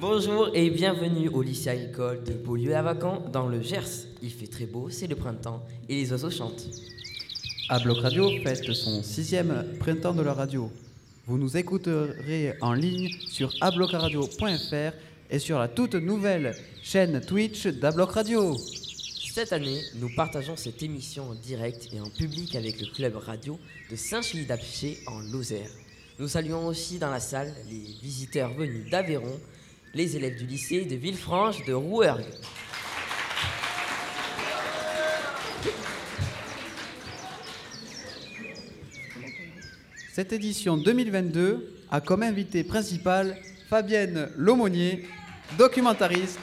Bonjour et bienvenue au lycée agricole de Beaulieu-à-Vacant dans le Gers. Il fait très beau, c'est le printemps et les oiseaux chantent. À Bloc Radio fête son sixième printemps de la radio. Vous nous écouterez en ligne sur ablocaradio.fr et sur la toute nouvelle chaîne Twitch d'Abloc Radio. Cette année, nous partageons cette émission en direct et en public avec le club radio de Saint-Chili-d'Apché en Lozère. Nous saluons aussi dans la salle les visiteurs venus d'Aveyron, les élèves du lycée de Villefranche de Rouergue. Cette édition 2022 a comme invité principal Fabienne Lomonier, documentariste,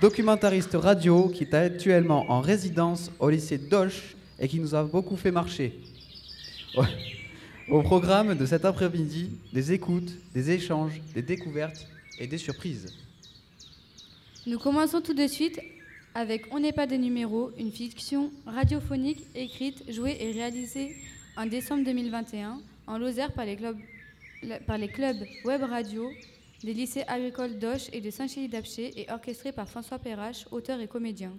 documentariste radio qui est actuellement en résidence au lycée Doche et qui nous a beaucoup fait marcher. Au programme de cet après-midi, des écoutes, des échanges, des découvertes et des surprises. Nous commençons tout de suite avec On n'est pas des numéros, une fiction radiophonique écrite, jouée et réalisée en décembre 2021 en Lozère par les clubs, par les clubs web radio des lycées agricoles d'Auch et de Saint-Chély-d'Apché et orchestrée par François Perrache, auteur et comédien.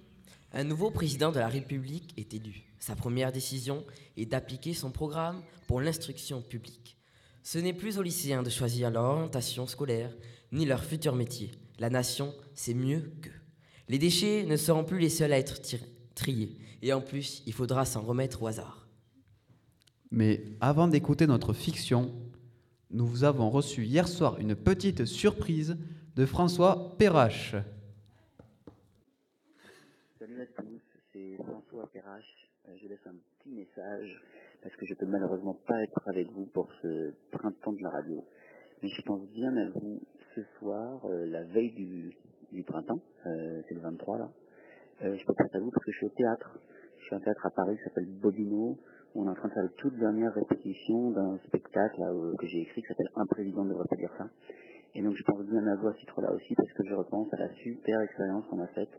Un nouveau président de la République est élu. Sa première décision est d'appliquer son programme pour l'instruction publique. Ce n'est plus aux lycéens de choisir leur orientation scolaire ni leur futur métier. La nation, c'est mieux qu'eux. Les déchets ne seront plus les seuls à être triés. Et en plus, il faudra s'en remettre au hasard. Mais avant d'écouter notre fiction, nous vous avons reçu hier soir une petite surprise de François Perrache. Salut à tous, c'est François Je laisse un petit message parce que je peux malheureusement pas être avec vous pour ce printemps de la radio. Mais je pense bien à vous ce soir, euh, la veille du, du printemps, euh, c'est le 23 là. Euh, je peux penser à vous parce que je suis au théâtre. Je suis à un théâtre à Paris qui s'appelle Bobino. On est en train de faire la toute dernière répétition d'un spectacle que j'ai écrit qui s'appelle Un président ne devrait pas dire ça. Et donc je pense bien à vous à ce titre-là aussi parce que je repense à la super expérience qu'on a faite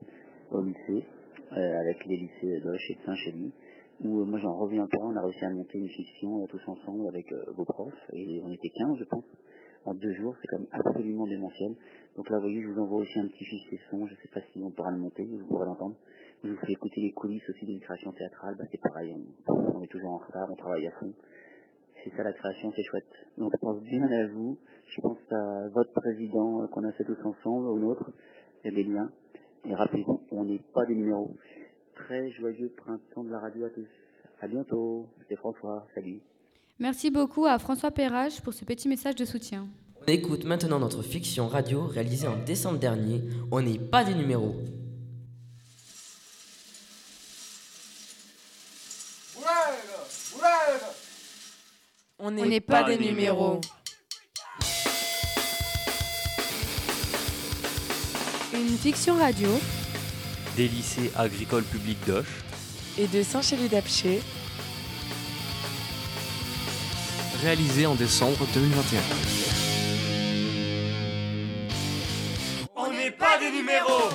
au lycée, avec les lycées d'Oche et de Saint-Chély, où euh, moi j'en reviens pas, on a réussi à monter une fiction euh, tous ensemble avec euh, vos profs, et on était 15 je pense, en deux jours, c'est comme absolument démentiel. Donc là, vous voyez, je vous envoie aussi un petit fichier son, je sais pas si on pourra le monter, vous pourrez l'entendre. Je vous fais écouter les coulisses aussi d'une création théâtrale, bah c'est pareil, on, est toujours en retard, on travaille à fond. C'est ça la création, c'est chouette. Donc je pense bien à vous, je pense à votre président qu'on a fait tous ensemble, au nôtre, il y a des liens. Et rappelez-vous, on n'est pas des numéros. Très joyeux printemps de la radio à tous. À bientôt, c'est François, salut. Merci beaucoup à François Perrache pour ce petit message de soutien. On écoute maintenant notre fiction radio réalisée en décembre dernier. On n'est pas des numéros. On n'est pas, des numéros. Une fiction radio des lycées agricoles publics d'Auch Et de Saint-Chély-d'Apché, réalisé en décembre 2021. On n'est pas des numéros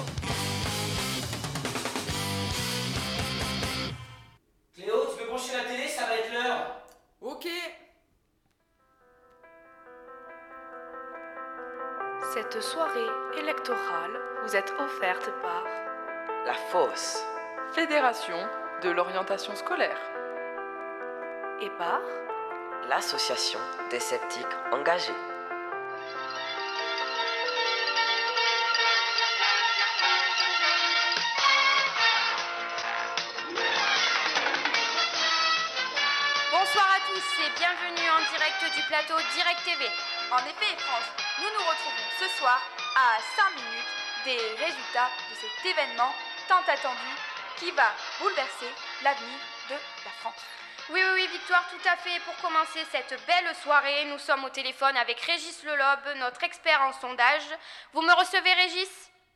Fédération de l'orientation scolaire. et par L'association des sceptiques engagés. Bonsoir à tous et bienvenue en direct du plateau Direct TV. En effet, France, nous nous retrouvons ce soir à 5 minutes des résultats de cet événement tant attendu qui va bouleverser l'avenir de la France. Oui, oui, oui, Victoire, tout à fait. Pour commencer cette belle soirée, nous sommes au téléphone avec Régis Lelobe, notre expert en sondage. Vous me recevez, Régis?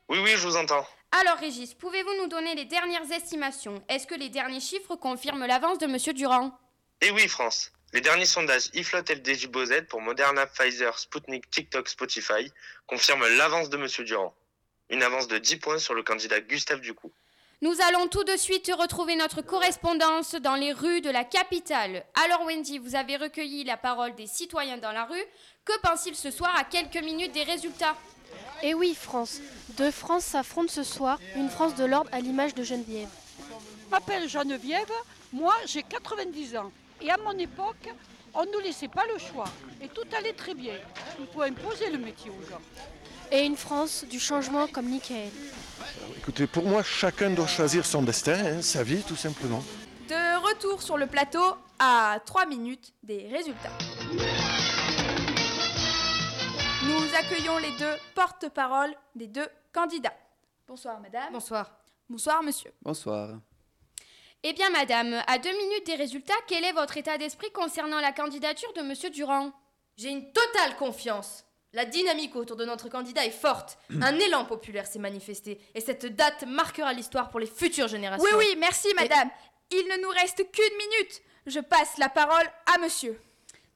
Oui, oui, je vous entends. Alors, Régis, pouvez-vous nous donner les dernières estimations? Est-ce que les derniers chiffres confirment l'avance de Monsieur Durand? Et oui, France. Les derniers sondages IFLOT FDJ Bozet pour Moderna, Pfizer, Sputnik, TikTok, Spotify confirment l'avance de Monsieur Durand. Une avance de 10 points sur le candidat Gustave Ducou. Nous allons tout de suite retrouver notre correspondance dans les rues de la capitale. Alors Wendy, vous avez recueilli la parole des citoyens dans la rue. Que pensent-ils ce soir à quelques minutes des résultats? Eh oui, France. Deux France s'affrontent ce soir, une France de l'ordre à l'image de Geneviève. Je m'appelle Geneviève, moi j'ai 90 ans. Et à mon époque, on ne nous laissait pas le choix. Et tout allait très bien. Il faut imposer le métier aux gens. Et une France du changement comme Nickel. Écoutez, pour moi, chacun doit choisir son destin, hein, sa vie tout simplement. De retour sur le plateau à 3 minutes des résultats. Nous accueillons les deux porte-paroles des deux candidats. Bonsoir madame. Bonsoir. Bonsoir monsieur. Bonsoir. Eh bien madame, à deux minutes des résultats, quel est votre état d'esprit concernant la candidature de monsieur Durand? J'ai une totale confiance. La dynamique autour de notre candidat est forte. Un élan populaire s'est manifesté. Et cette date marquera l'histoire pour les futures générations. Oui, oui, merci madame. Il ne nous reste qu'une minute. Je passe la parole à monsieur.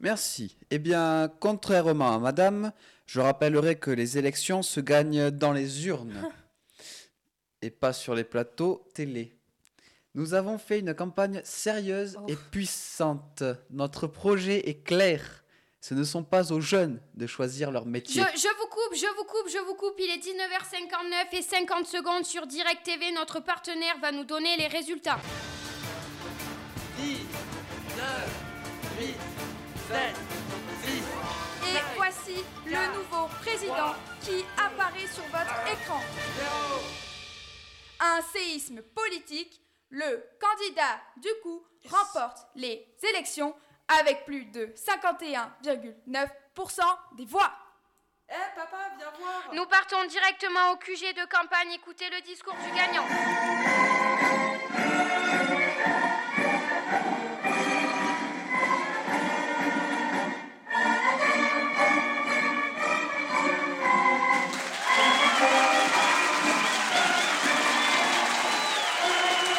Merci. Eh bien, contrairement à madame, je rappellerai que les élections se gagnent dans les urnes et pas sur les plateaux télé. Nous avons fait une campagne sérieuse et puissante. Notre projet est clair. Ce ne sont pas aux jeunes de choisir leur métier. je vous coupe, je vous coupe, je vous coupe. Il est 19h59 et 50 secondes sur Direct TV. Notre partenaire va nous donner les résultats. 10, 9, 8, 7, 6. Et voici le nouveau président qui apparaît sur votre écran. Un séisme politique, le candidat du coup remporte les élections avec plus de 51,9% des voix. Eh papa, viens voir. Nous partons directement au QG de campagne écouter le discours du gagnant.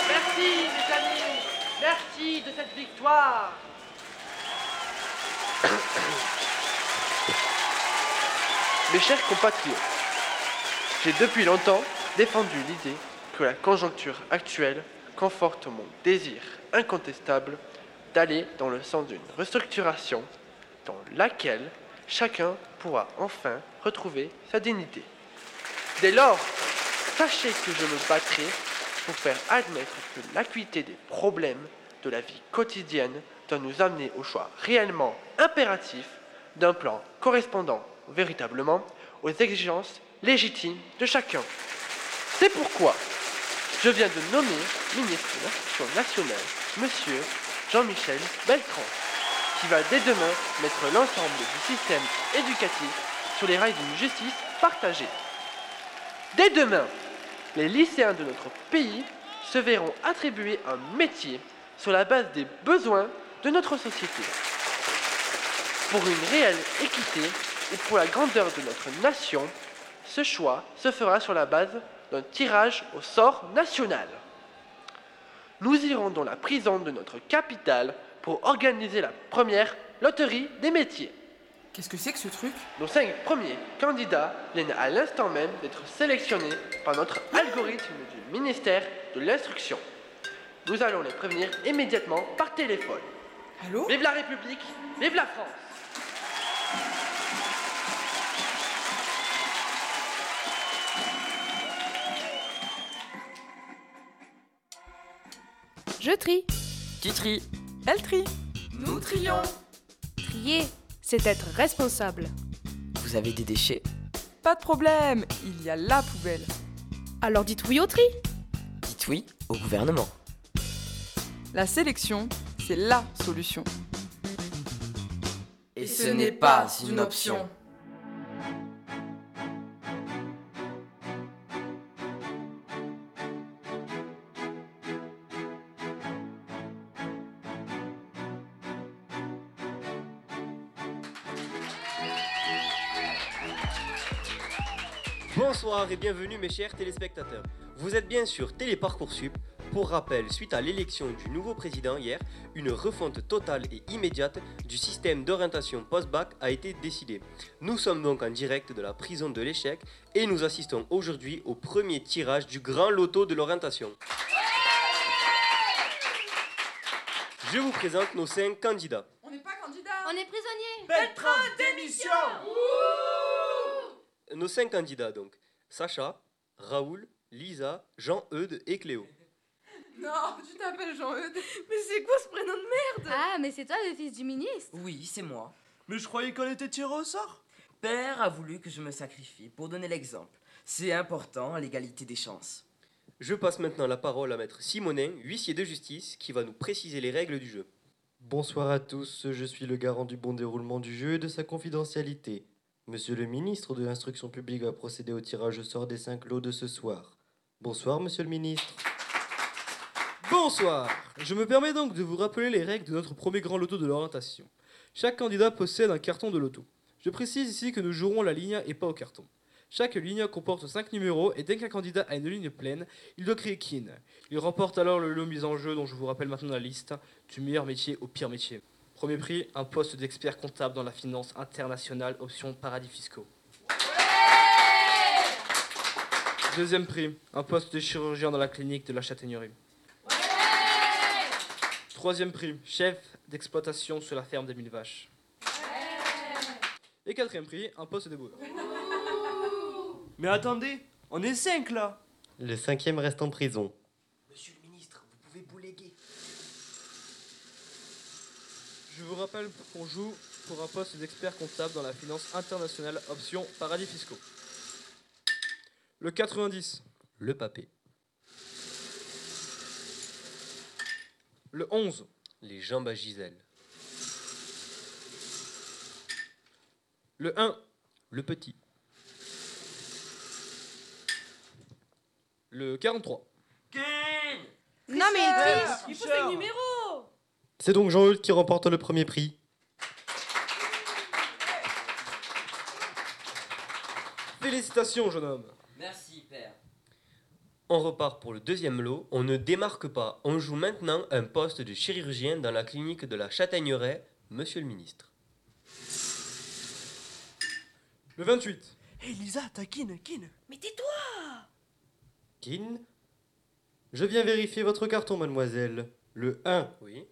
Merci les amis, merci de cette victoire. Mes chers compatriotes, j'ai depuis longtemps défendu l'idée que la conjoncture actuelle conforte mon désir incontestable d'aller dans le sens d'une restructuration dans laquelle chacun pourra enfin retrouver sa dignité. Dès lors, sachez que je me battrai pour faire admettre que l'acuité des problèmes de la vie quotidienne doit nous amener au choix réellement impératif d'un plan correspondant véritablement aux exigences légitimes de chacun. C'est pourquoi je viens de nommer ministre de l'Instruction nationale, Monsieur Jean-Michel Beltran, qui va dès demain mettre l'ensemble du système éducatif sur les rails d'une justice partagée. Dès demain, les lycéens de notre pays se verront attribuer un métier sur la base des besoins de notre société. Pour une réelle équité et pour la grandeur de notre nation, ce choix se fera sur la base d'un tirage au sort national. Nous irons dans la prison de notre capitale pour organiser la première loterie des métiers. Qu'est-ce que c'est que ce truc? Nos cinq premiers candidats viennent à l'instant même d'être sélectionnés par notre algorithme du ministère de l'Instruction. Nous allons les prévenir immédiatement par téléphone. Allô? Vive la République, vive la France Je trie. Tu tries. Elle trie. Nous trions. Trier, c'est être responsable. Vous avez des déchets Pas de problème, il y a la poubelle. Alors dites oui au tri. Dites oui au gouvernement. La sélection, c'est la solution. Et ce n'est pas une option. Bonsoir et bienvenue mes chers téléspectateurs. Vous êtes bien sur Téléparcoursup, Pour rappel, suite à l'élection du nouveau président hier, une refonte totale et immédiate du système d'orientation post-bac a été décidée. Nous sommes donc en direct de la prison de l'échec et nous assistons aujourd'hui au premier tirage du grand loto de l'orientation. Je vous présente nos cinq candidats. On n'est pas candidat On est prisonnier Beltran, démission Nos cinq candidats donc. Sacha, Raoul, Lisa, Jean-Eudes et Cléo. Non, tu t'appelles Jean-Eudes. Mais c'est quoi ce prénom de merde? Ah, mais c'est toi le fils du ministre Oui, c'est moi. Mais je croyais qu'on était tiré au sort. Père a voulu que je me sacrifie pour donner l'exemple. C'est important, l'égalité des chances. Je passe maintenant la parole à maître Simonin, huissier de justice, qui va nous préciser les règles du jeu. Bonsoir à tous, je suis le garant du bon déroulement du jeu et de sa confidentialité. Monsieur le ministre de l'Instruction publique va procéder au tirage au sort des cinq lots de ce soir. Bonsoir, monsieur le ministre. Bonsoir Je me permets donc de vous rappeler les règles de notre premier grand loto de l'orientation. Chaque candidat possède un carton de loto. Je précise ici que nous jouerons la ligne et pas au carton. Chaque ligne comporte 5 numéros et dès qu'un candidat a une ligne pleine, il doit créer kin. Il remporte alors le lot mis en jeu dont je vous rappelle maintenant la liste, du meilleur métier au pire métier. Premier prix, un poste d'expert comptable dans la finance internationale, option paradis fiscaux. Deuxième prix, un poste de chirurgien dans la clinique de la Châtaignerie. Troisième prix, chef d'exploitation sur la ferme des mille vaches. Et quatrième prix, un poste de boulot. Mais attendez, on est cinq là. Le cinquième reste en prison. Monsieur le ministre, vous pouvez bouléguer. Je vous rappelle qu'on joue pour un poste d'expert comptable dans la finance internationale, option paradis fiscaux. Le 90. Le papé. Le 11. Les jambes à Gisèle. Le 1. Le petit. Le 43. Non mais il triche Il faut ses numéros C'est donc Jean-Eudes qui remporte le premier prix. Félicitations, jeune homme. Merci, père. On repart pour le deuxième lot. On ne démarque pas. On joue maintenant un poste de chirurgien dans la clinique de la Châtaigneraie, monsieur le ministre. Le 28. Hé Lisa, t'as kin, kin. Mais tais-toi Kin? Je viens vérifier votre carton, mademoiselle. Le 1, Oui,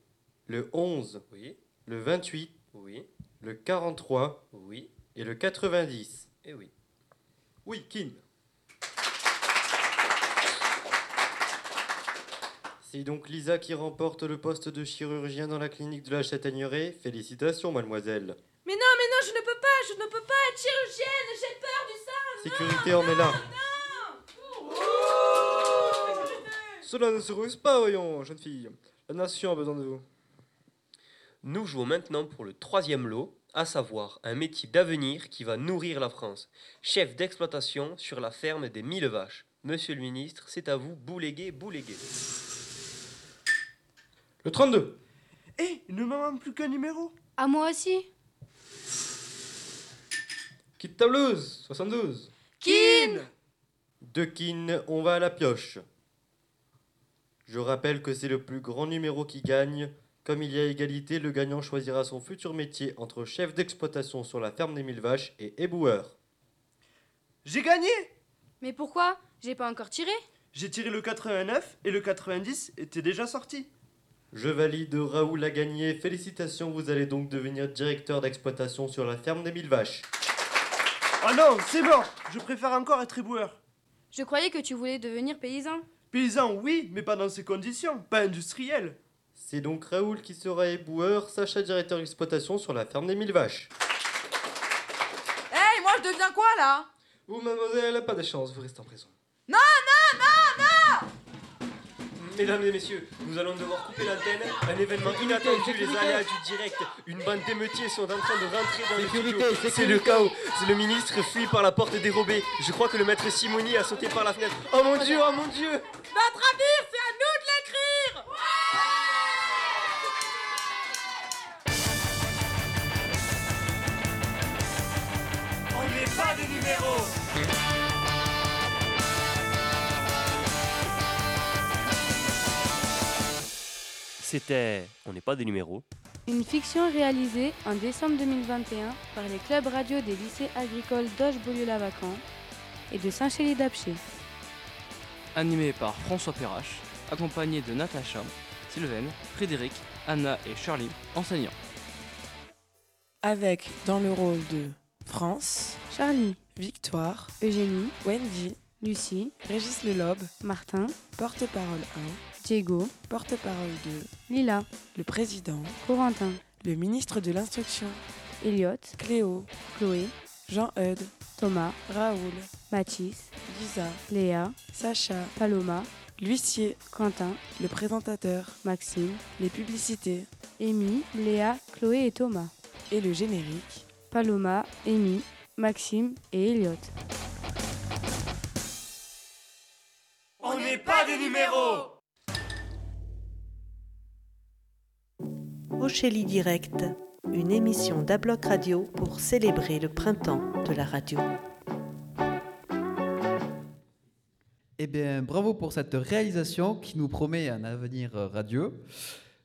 le 11, oui, le 28, oui, le 43 oui et le 90. et oui. Oui, Kin. C'est donc Lisa qui remporte le poste de chirurgien dans la clinique de la Châtaigneraie. Félicitations, mademoiselle. Mais non, mais non, je ne peux pas, je ne peux pas être chirurgienne, j'ai peur du sang Sécurité, on est là. Cela ne se ruse pas, voyons, jeune fille. La nation a besoin de vous. Nous jouons maintenant pour le troisième lot, à savoir un métier d'avenir qui va nourrir la France. Chef d'exploitation sur la ferme des mille vaches. Monsieur le ministre, c'est à vous, bouléguer, bouléguer. Le 32. Hé, il ne me manque plus qu'un numéro. À moi aussi Quitte tableuse. 72. Kin De Kin, on va à la pioche. Je rappelle que c'est le plus grand numéro qui gagne. Comme il y a égalité, le gagnant choisira son futur métier entre chef d'exploitation sur la ferme des mille vaches et éboueur. J'ai gagné Mais pourquoi? J'ai pas encore tiré J'ai tiré le 89 et le 90 était déjà sorti. Je valide, Raoul a gagné. Félicitations, vous allez donc devenir directeur d'exploitation sur la ferme des mille vaches. Oh non, c'est mort Je préfère encore être éboueur. Je croyais que tu voulais devenir paysan. Paysan, oui, mais pas dans ces conditions, pas industriel. C'est donc Raoul qui sera éboueur, Sacha directeur d'exploitation sur la ferme des mille vaches. Hey, moi je deviens quoi là? Vous, mademoiselle, pas de chance, vous restez en prison. Non, non, non, non Mesdames et messieurs, nous allons devoir couper l'antenne. Un événement inattendu, les aléas du direct. Une bande d'émeutiers sont en train de rentrer dans le studio. C'est le chaos. C'est le ministre fuit par la porte dérobée. Je crois que le maître Simoni a sauté par la fenêtre. Oh mon dieu, oh mon dieu Notre C'était On n'est pas des numéros. Une fiction réalisée en décembre 2021 par les clubs radio des lycées agricoles d'Auge-Beaulieu-Lavacan et de Saint-Chély-d'Apcher. Animé par François Perrache, accompagné de Natacha, Sylvaine, Frédéric, Anna et Charlie, enseignants. Avec dans le rôle de France, Charlie, Victoire, Eugénie, Wendy, Lucie, Régis Lelobe, Martin, porte-parole 1, Diego, porte-parole 2, Lila, le président, Corentin, le ministre de l'Instruction, Elliot, Cléo, Chloé, Jean-Eudes, Thomas, Raoul, Mathis, Lisa, Léa, Sacha, Paloma, l'huissier, Quentin, le présentateur, Maxime, les publicités, Amy, Léa, Chloé et Thomas. Et le générique, Paloma, Amy, Maxime et Elliot. On n'est pas des numéros Ochélie Direct, une émission d'Abloc Radio pour célébrer le printemps de la radio. Eh bien, bravo pour cette réalisation qui nous promet un avenir radieux.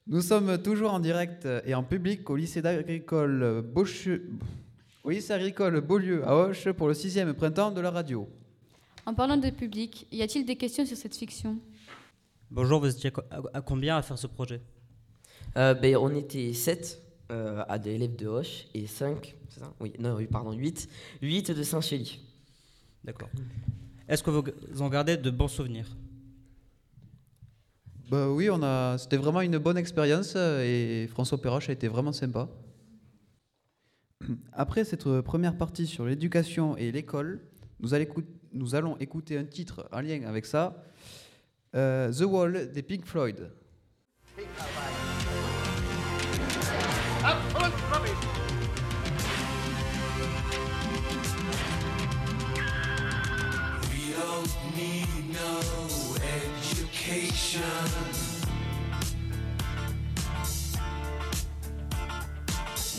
Nous sommes toujours en direct et en public au lycée agricole Beaulieu, lycée agricole Beaulieu à Auch pour le sixième printemps de la radio. En parlant de public, y a-t-il des questions sur cette fiction? Bonjour, vous étiez à combien à faire ce projet? Euh, ben, On était 7 euh, à des élèves de Hoche et 5, c'est ça? Oui, non, oui, pardon, 8, 8 de Saint-Chély. D'accord. Est-ce que vous en gardez de bons souvenirs? Bah oui, on a, c'était vraiment une bonne expérience et François Perroche a été vraiment sympa. Après cette première partie sur l'éducation et l'école, nous, allons écouter un titre en lien avec ça, euh, The Wall des Pink Floyd.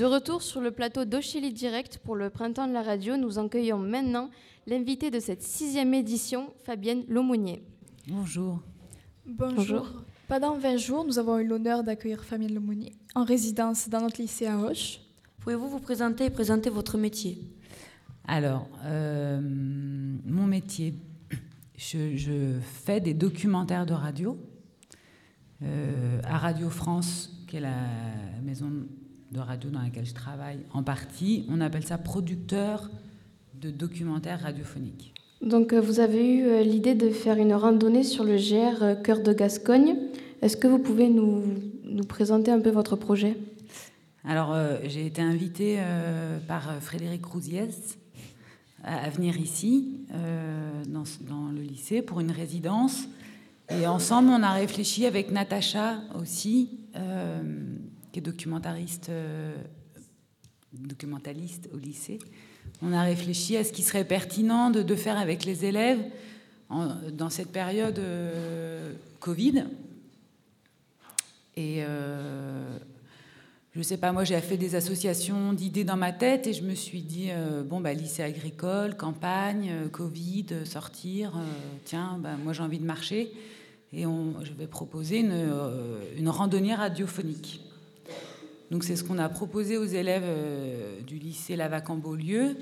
De retour sur le plateau d'Ochili Direct pour le printemps de la radio, nous accueillons maintenant l'invité de cette sixième édition, Fabienne Laumonier. Bonjour. Bonjour. Bonjour. Pendant 20 jours, nous avons eu l'honneur d'accueillir Fabienne Laumonier en résidence dans notre lycée à Roche. Pouvez-vous vous présenter et présenter votre métier? Alors, euh, mon métier, je, je fais des documentaires de radio euh, à Radio France, qui est la maison de radio dans laquelle je travaille en partie. On appelle ça producteur de documentaires radiophoniques. Donc euh, vous avez eu euh, l'idée de faire une randonnée sur le GR euh, Cœur de Gascogne. Est-ce que vous pouvez nous, nous présenter un peu votre projet? Alors, euh, j'ai été invitée euh, par Frédéric Rousiès à, à venir ici, euh, dans, dans le lycée, pour une résidence. Et ensemble, on a réfléchi avec Natacha aussi, qui est documentariste, euh, documentaliste au lycée. On a réfléchi à ce qui serait pertinent de, faire avec les élèves dans cette période euh, Covid. Et euh, je sais pas, moi j'ai fait des associations d'idées dans ma tête et je me suis dit, bon, bah, lycée agricole, campagne, Covid, sortir, tiens, bah, moi j'ai envie de marcher. Et je vais proposer une, une randonnée radiophonique. Donc c'est ce qu'on a proposé aux élèves euh, du lycée Lavac en Beaulieu.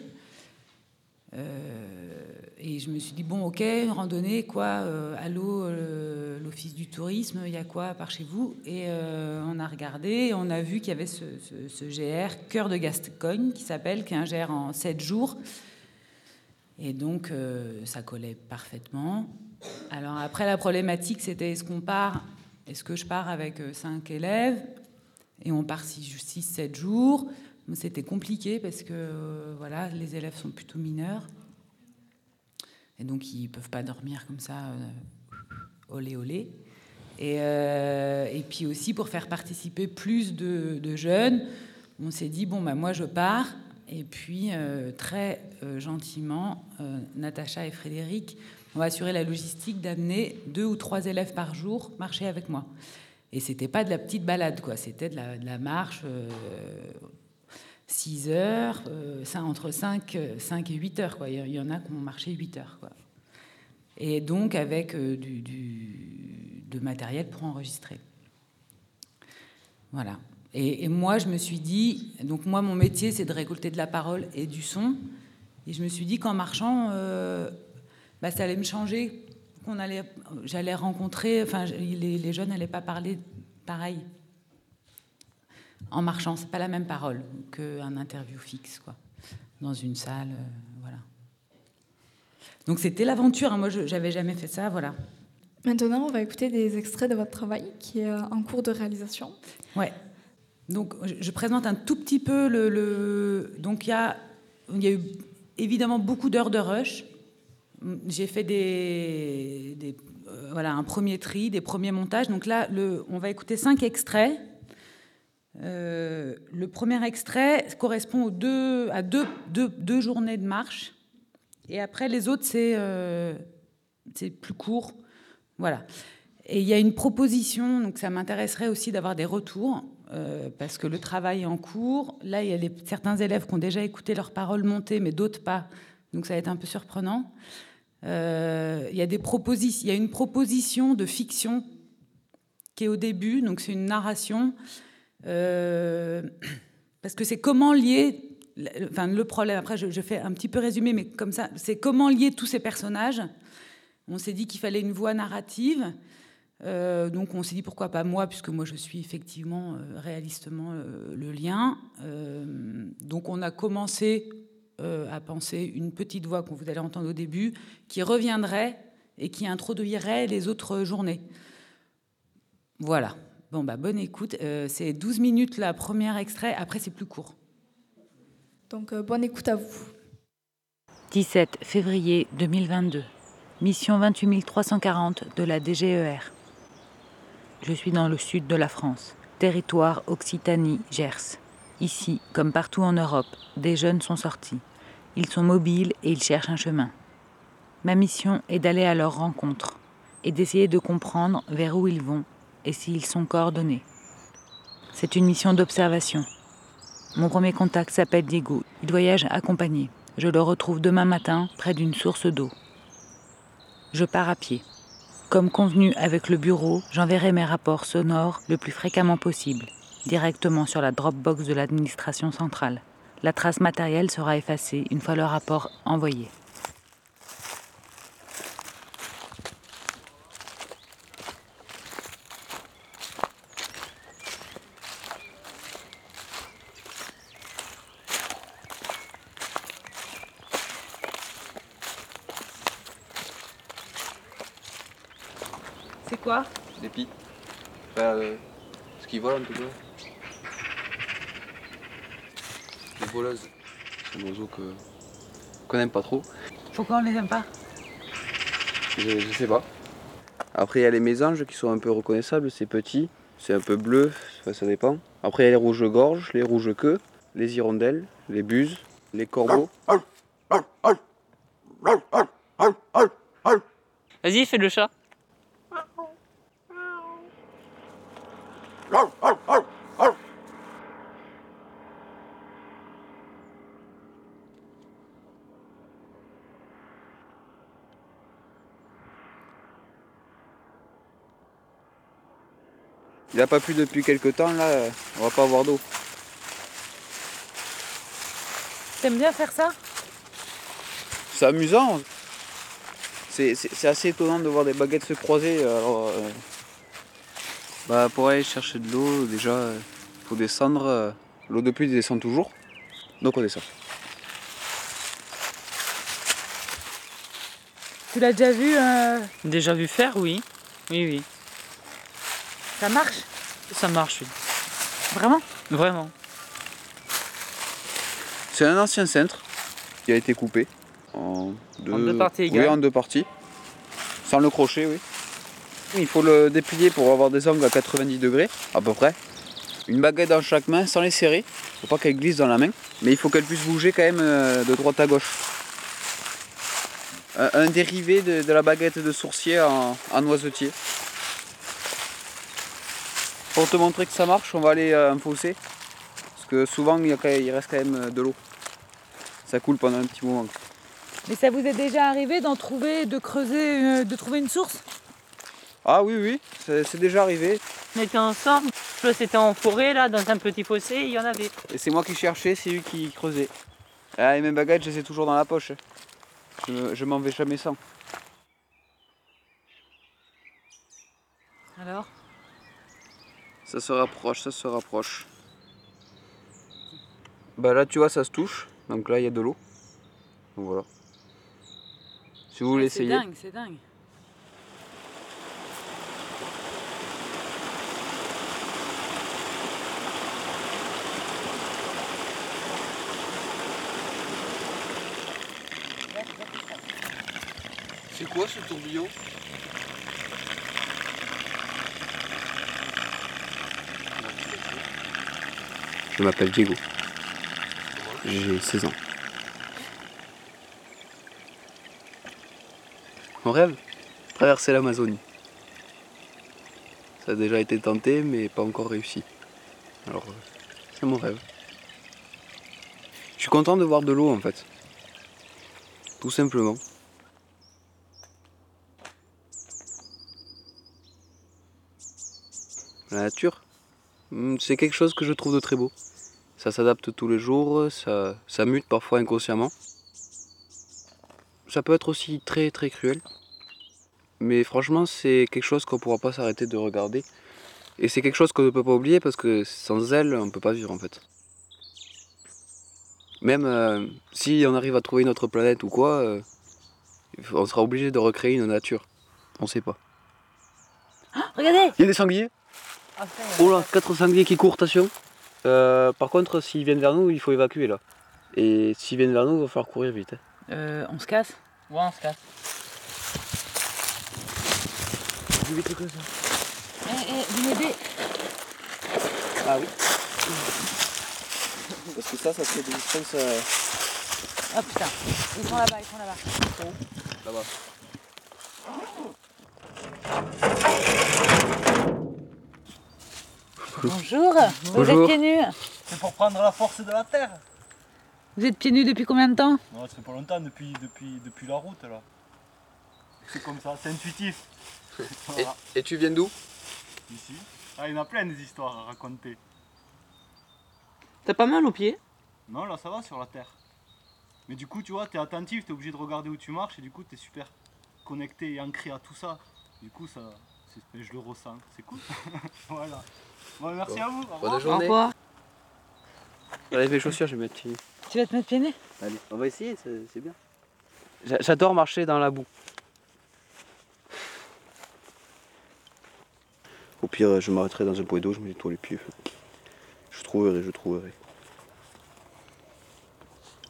Euh, et je me suis dit, bon, ok, randonnée, quoi, euh, allô, euh, l'office du tourisme, il y a quoi par chez vous? Et on a regardé, on a vu qu'il y avait ce, GR, Cœur de Gascogne, qui s'appelle, qui est un GR en 7 jours. Et donc, ça collait parfaitement. Alors après, la problématique, c'était est-ce qu'on part, est-ce que je pars avec 5 élèves? Et on part 6-7 jours C'était compliqué parce que euh, voilà, les élèves sont plutôt mineurs. Et donc, ils ne peuvent pas dormir comme ça, euh, olé olé. Et, euh, et puis aussi, pour faire participer plus de, jeunes, on s'est dit, bon, bah, moi, je pars. Et puis, très gentiment, Natacha et Frédéric ont assuré la logistique d'amener deux ou trois élèves par jour marcher avec moi. Et c'était pas de la petite balade, quoi. C'était de la, marche, 6 heures, euh, ça, entre 5, 5 et 8 heures, quoi. Il y- en a qui ont marché 8 heures, quoi. Et donc avec euh, du, matériel pour enregistrer. Voilà. Et, moi, je me suis dit, donc moi, mon métier, c'est de récolter de la parole et du son. Et je me suis dit qu'en marchant, euh, bah, ça allait me changer, qu'on allait, j'allais rencontrer, enfin, les, les jeunes n'allaient pas parler pareil. En marchant, c'est pas la même parole qu'un interview fixe, quoi, dans une salle, euh, voilà. Donc c'était l'aventure. hein. Moi, je j'avais jamais fait ça, voilà. Maintenant, on va écouter des extraits de votre travail qui est euh, en cours de réalisation. Ouais. Donc, je, présente un tout petit peu le. le- donc, il y a, il y a eu évidemment beaucoup d'heures de rush. J'ai fait des, euh, voilà, un premier tri, des premiers montages. Donc là, on va écouter cinq extraits. Euh, le premier extrait correspond aux deux, à deux, deux, deux journées de marche. Et après, les autres, c'est euh, plus court. Voilà. Et il y a une proposition, donc ça m'intéresserait aussi d'avoir des retours, euh, parce que le travail est en cours. Là, il y a certains élèves qui ont déjà écouté leurs paroles monter, mais d'autres pas. Donc ça va être un peu surprenant. Euh, il, y a y a une proposition de fiction qui est au début, donc c'est une narration. euh, parce que c'est comment lier, enfin le problème, après je, fais un petit peu résumé, mais comme ça, c'est comment lier tous ces personnages. On s'est dit qu'il fallait une voix narrative. Euh, donc on s'est dit pourquoi pas moi, puisque moi je suis effectivement réalistement le lien. Donc on a commencé euh, à penser une petite voix que vous allez entendre au début, qui reviendrait et qui introduirait les autres journées. Voilà. Bon, bah, bonne écoute. Euh, c'est 12 minutes la première extrait, après c'est plus court. Donc, euh, bonne écoute à vous. 17 février 2022. Mission 28 340 de la DGER. Je suis dans le sud de la France, territoire Occitanie-Gers. Ici, comme partout en Europe, des jeunes sont sortis. Ils sont mobiles et ils cherchent un chemin. Ma mission est d'aller à leur rencontre et d'essayer de comprendre vers où ils vont et s'ils sont coordonnés. C'est une mission d'observation. Mon premier contact s'appelle Diego. Il voyage accompagné. Je le retrouve demain matin près d'une source d'eau. Je pars à pied. Comme convenu avec le bureau, j'enverrai mes rapports sonores le plus fréquemment possible. Directement sur la Dropbox de l'administration centrale. La trace matérielle sera effacée une fois le rapport envoyé. C'est quoi? Des. Enfin, euh, ce qui vole en tout cas. Les voleuses. C'est un oiseau que qu'on n'aime pas trop. Pourquoi on les aime pas? Je, je sais pas. Après, il y a les mésanges qui sont un peu reconnaissables. C'est petit, c'est un peu bleu, ça dépend. Après, il y a les rouges-gorges, les rouges-queues, les hirondelles, les buses, les corbeaux. Vas-y, fais le chat. Il n'a pas plu depuis quelques temps, là, on va pas avoir d'eau. T'aimes bien faire ça? C'est amusant. C'est assez étonnant de voir des baguettes se croiser. Alors, euh, bah, pour aller chercher de l'eau, déjà, il faut descendre. euh, L'eau de pluie descend toujours. Donc on descend. Tu l'as déjà vu euh, Déjà vu faire, oui. Oui, oui. Ça marche? Ça marche, oui. Vraiment? Vraiment. C'est un ancien cintre qui a été coupé en deux, En deux parties oui, en deux parties. Sans le crochet, oui. Il faut le déplier pour avoir des angles à 90 degrés, à peu près. Une baguette dans chaque main sans les serrer. Faut pas qu'elle glisse dans la main. Mais il faut qu'elle puisse bouger quand même euh, de droite à gauche. Un, un dérivé de, de la baguette de sourcier en, en noisetier. Pour te montrer que ça marche, on va aller à un fossé. Parce que souvent, il, y a quand même- il reste quand même euh, de l'eau. Ça coule pendant un petit moment. Mais ça vous est déjà arrivé d'en trouver, de creuser, euh, de trouver une source? Ah oui, oui, c'est déjà arrivé. On était ensemble. C'était en forêt, là, dans un petit fossé, il y en avait. Et c'est moi qui cherchais, c'est lui qui creusait. Ah, et mes baguettes, je les ai toujours dans la poche. Je m'en vais jamais sans. Alors? Ça se rapproche, ça se rapproche. Bah là, tu vois, ça se touche. Donc là, il y a de l'eau. Donc voilà. Si vous voulez C'est essayer. dingue, c'est dingue. C'est quoi ce tourbillon? Je m'appelle Diego. J'ai 16 ans. Mon rêve? Traverser l'Amazonie. Ça a déjà été tenté, mais pas encore réussi. Alors, euh, c'est mon rêve. Je suis content de voir de l'eau en fait. Tout simplement. La nature, c'est quelque chose que je trouve de très beau. Ça s'adapte tous les jours, ça, ça mute parfois inconsciemment. Ça peut être aussi très très cruel. Mais franchement, c'est quelque chose qu'on ne pourra pas s'arrêter de regarder. Et c'est quelque chose qu'on ne peut pas oublier parce que sans elle, on ne peut pas vivre en fait. Même euh, si on arrive à trouver une autre planète ou quoi, euh, on sera obligé de recréer une nature. On sait pas. Regardez Il y a des sangliers? Oh là, quatre sangliers qui courent, attention. Euh, par contre, s'ils viennent vers nous, il faut évacuer là. Et s'ils viennent vers nous, il va falloir courir vite. hein. Euh, on se casse Ouais, on se casse. Eh, eh, vous m'aidez Ah oui Parce que ça, ça fait des distances euh, Oh putain, ils sont là-bas, ils sont là-bas. là-bas. Bonjour, vous Bonjour. êtes pieds nus C'est pour prendre la force de la terre. Vous êtes pieds nus depuis combien de temps Non, ça fait pas longtemps depuis, depuis, depuis la route là. C'est comme ça, c'est intuitif. Et, et tu viens d'où Ici. Ah, il y en a plein des histoires à raconter. T'as pas mal aux pieds Non, là ça va sur la terre. Mais du coup, tu vois, t'es attentif, t'es obligé de regarder où tu marches et du coup, t'es super connecté et ancré à tout ça. Du coup, ça, c'est- je le ressens, c'est cool. voilà. Bon, merci à vous. Au revoir. Au revoir. Allez, mes chaussures, je vais mettre pieds. Tu vas te mettre pieds nus Allez, on va essayer, c'est bien. J'a- J'adore marcher dans la boue. Au pire, je m'arrêterai dans un point d'eau, je me nettoie les pieds. Je trouverai, je trouverai.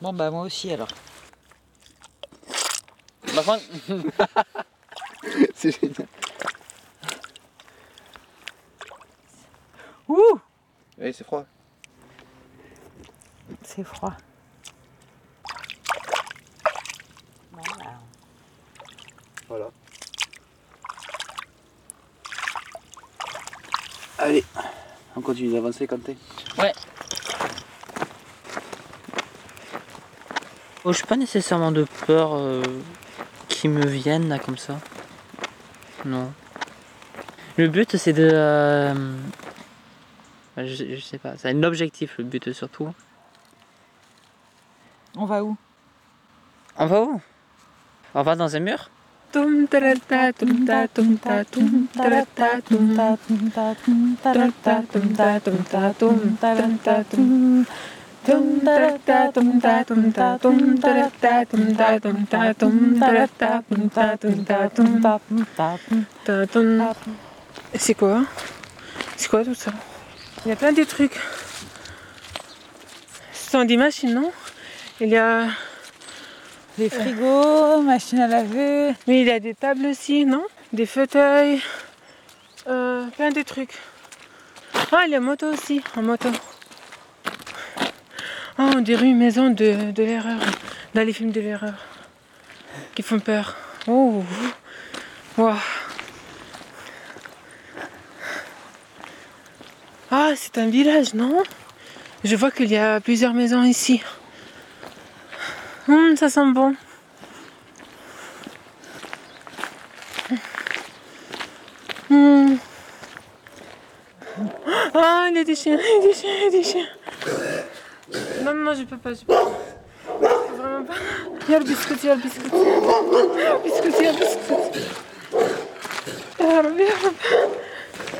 Bon, bah, moi aussi alors. C'est génial. Ouh Oui, c'est froid. C'est froid. Voilà. Allez, on continue d'avancer, Quentin. Ouais. Oh, je pas nécessairement de peur euh, qui me viennent là comme ça. Non. Le but c'est de. euh, bah, je, je sais pas, c'est un objectif le but surtout. On va où On va où On va dans un mur C'est quoi C'est quoi tout ça Il y a plein de trucs. Sont des machines, non? Il y a Des frigos, machine à laver. mais il y a des tables aussi, non? Des fauteuils, euh, plein de trucs. Ah, les motos aussi, en moto. Ah, on dirait une maison de, de l'erreur, dans les films de l'erreur, qui font peur. Oh, wow. Ah, c'est un village, non? Je vois qu'il y a plusieurs maisons ici. Hum, ça sent bon. Hmm. Ah, il y a des chiens, il y a des chiens, il y a des chiens. Non, non, je peux pas, je peux pas. Vraiment pas. Il y a le biscuit, il y a le biscuit. Il y a le biscuit, il y a le biscuit.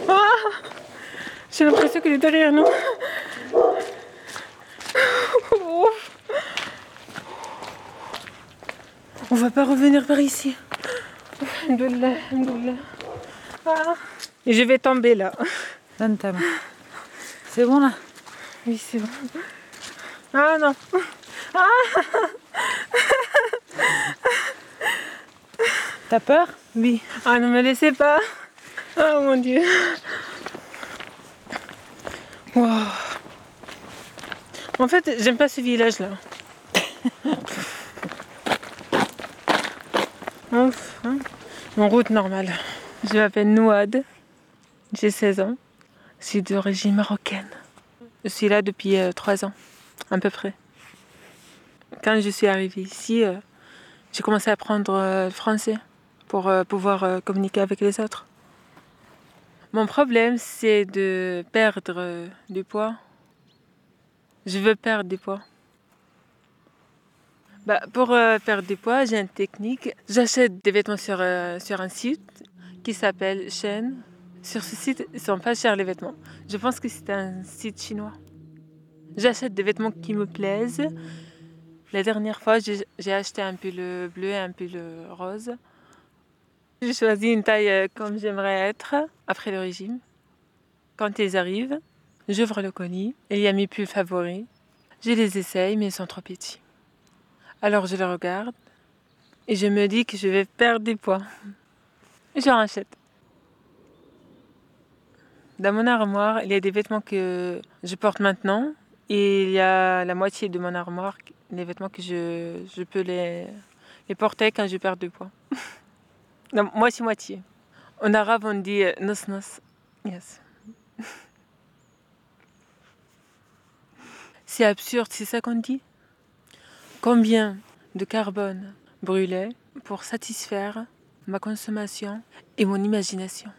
Ah, J'ai l'impression qu'il est derrière nous. On va pas revenir par ici. Alhamdoulilah. Ah. Et je vais tomber là. C'est bon là? Oui, c'est bon. Ah non. Ah. T'as peur? Oui. Ah ne me laissez pas. Oh mon dieu. En fait, j'aime pas ce village là. Ouf, hein. En route normale. Je m'appelle Nouad. J'ai 16 ans. Je suis d'origine marocaine. Je suis là depuis 3 ans, à peu près. Quand je suis arrivée ici, euh, j'ai commencé à apprendre euh, le français pour euh, pouvoir euh, communiquer avec les autres. Mon problème, c'est de perdre du poids. Je veux perdre du poids. Bah, pour euh, perdre du poids, j'ai une technique. J'achète des vêtements sur, euh, sur un site qui s'appelle Shein. Sur ce site, ils sont pas chers les vêtements. Je pense que c'est un site chinois. J'achète des vêtements qui me plaisent. La dernière fois, j'ai acheté un pull bleu et un pull rose. J'ai choisi une taille euh, comme j'aimerais être après le régime. Quand ils arrivent, j'ouvre le colis il y a mes pulls favoris. Je les essaye, mais ils sont trop petits. Alors je les regarde et je me dis que je vais perdre des poids. Je rachète. Dans mon armoire, il y a des vêtements que je porte maintenant et il y a la moitié de mon armoire, les vêtements que je, je peux les, les porter quand je perds du poids. moitié-moitié. En arabe, on dit euh, nos nos. Yes. C'est absurde, c'est ça qu'on dit? Combien de carbone brûlait pour satisfaire ma consommation et mon imagination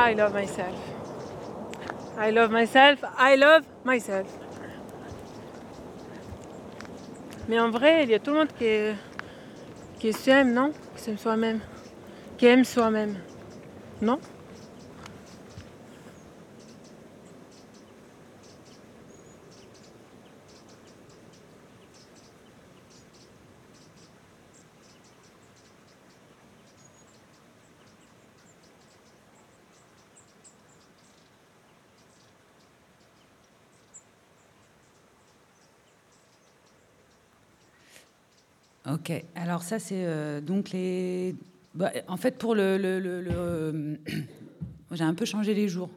I love myself. I love myself. I love myself. Mais en vrai, il y a tout le monde qui, qui s'aime, non? Qui s'aime soi-même. Qui aime soi-même. Non? Alors ça c'est euh, donc les. bah, en fait, pour le. le- euh, J'ai un peu changé les jours.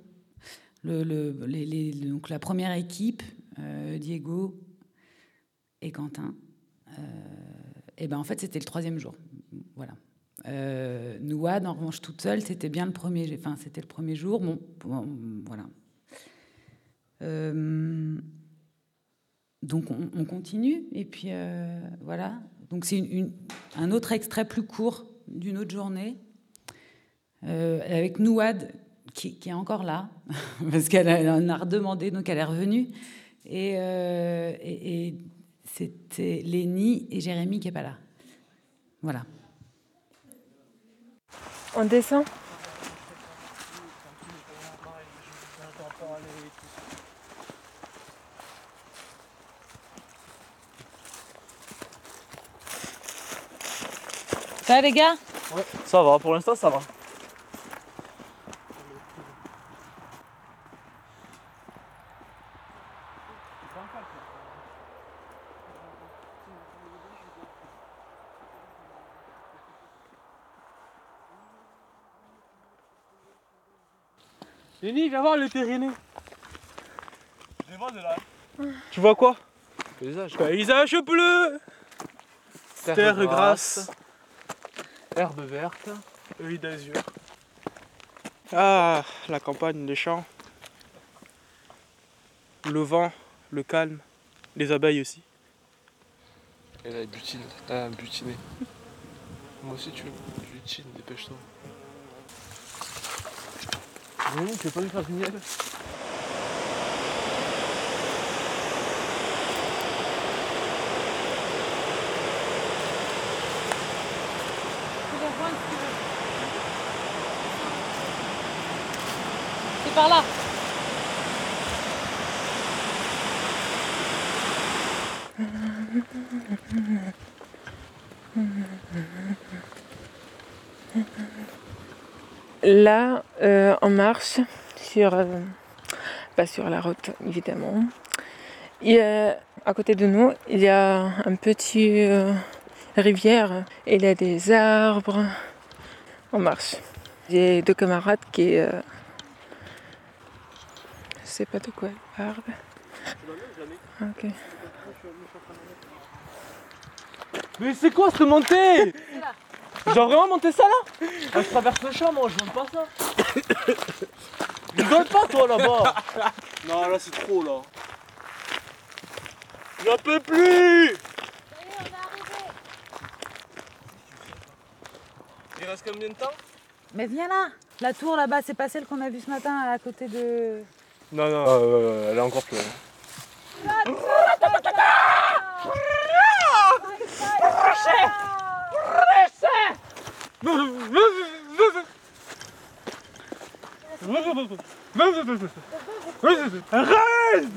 Donc la première équipe, euh, Diego et Quentin, et ben en fait c'était le troisième jour. Voilà. Nouad, en revanche, toute seule, c'était bien le premier. Enfin, c'était le premier jour. Bon, bon, voilà. Donc on, on continue et puis voilà. Donc c'est un autre extrait plus court d'une autre journée euh, avec Nouad qui, est encore là parce qu'elle en a redemandé donc elle est revenue et, euh, et- c'était Lénie et Jérémy qui est pas là. Voilà. On descend? Ça va les gars Ouais, ça va, pour l'instant ça va. Lenny, viens voir le Pyrénées. Je les vois de là. Tu vois quoi? Paysage. Paysage bleu Terre Terre, grasse. Herbe verte. Œil d'azur. Ah, la campagne, les champs. Le vent, le calme. Les abeilles aussi. Et là, elle butine. Ah, butiné. Moi aussi, tu butines, dépêche-toi. Oui, tu veux pas lui faire du miel? Par là Là, euh, on marche sur, euh, pas sur la route évidemment. À côté de nous, il y a un petit euh, rivière. Il y a des arbres. On marche. J'ai deux camarades qui, sais pas de quoi parlent. Ok. Mais c'est quoi cette montée Genre vraiment monter ça là? Ah, Je traverse le champ, moi je monte pas ça. Rigole pas toi là-bas? Non, là c'est trop là. J'en peux plus Il reste combien de temps? Mais viens là La tour là-bas, c'est pas celle qu'on a vue ce matin à côté de. Non, non, euh, elle est encore plus. Arrête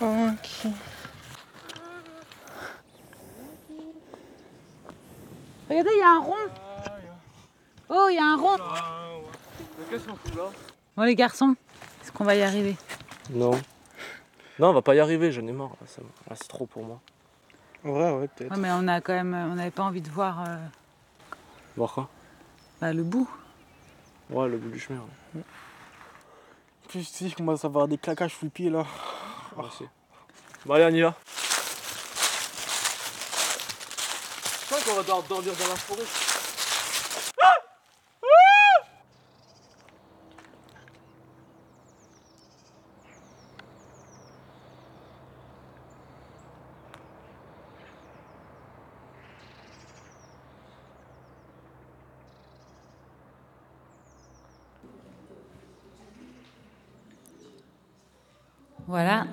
Ok. Regardez, il y a un rond. Oh, il y a un rond. Qu'est-ce qu'on fout là? Bon, les garçons, qu'on va y arriver Non. Non, on va pas y arriver, j'en ai marre. là, ça- là, c'est trop pour moi. Ouais, ouais, peut-être. Ouais, mais on a quand même, on n'avait pas envie de voir euh, Voir quoi? bah, le bout. Ouais, le bout du chemin. ouais. Plus si je commence à avoir des claquages sous le pied là. Aussi. Bon, allez, on y va. Je crois qu'on va devoir dormir dans la forêt. Voilà,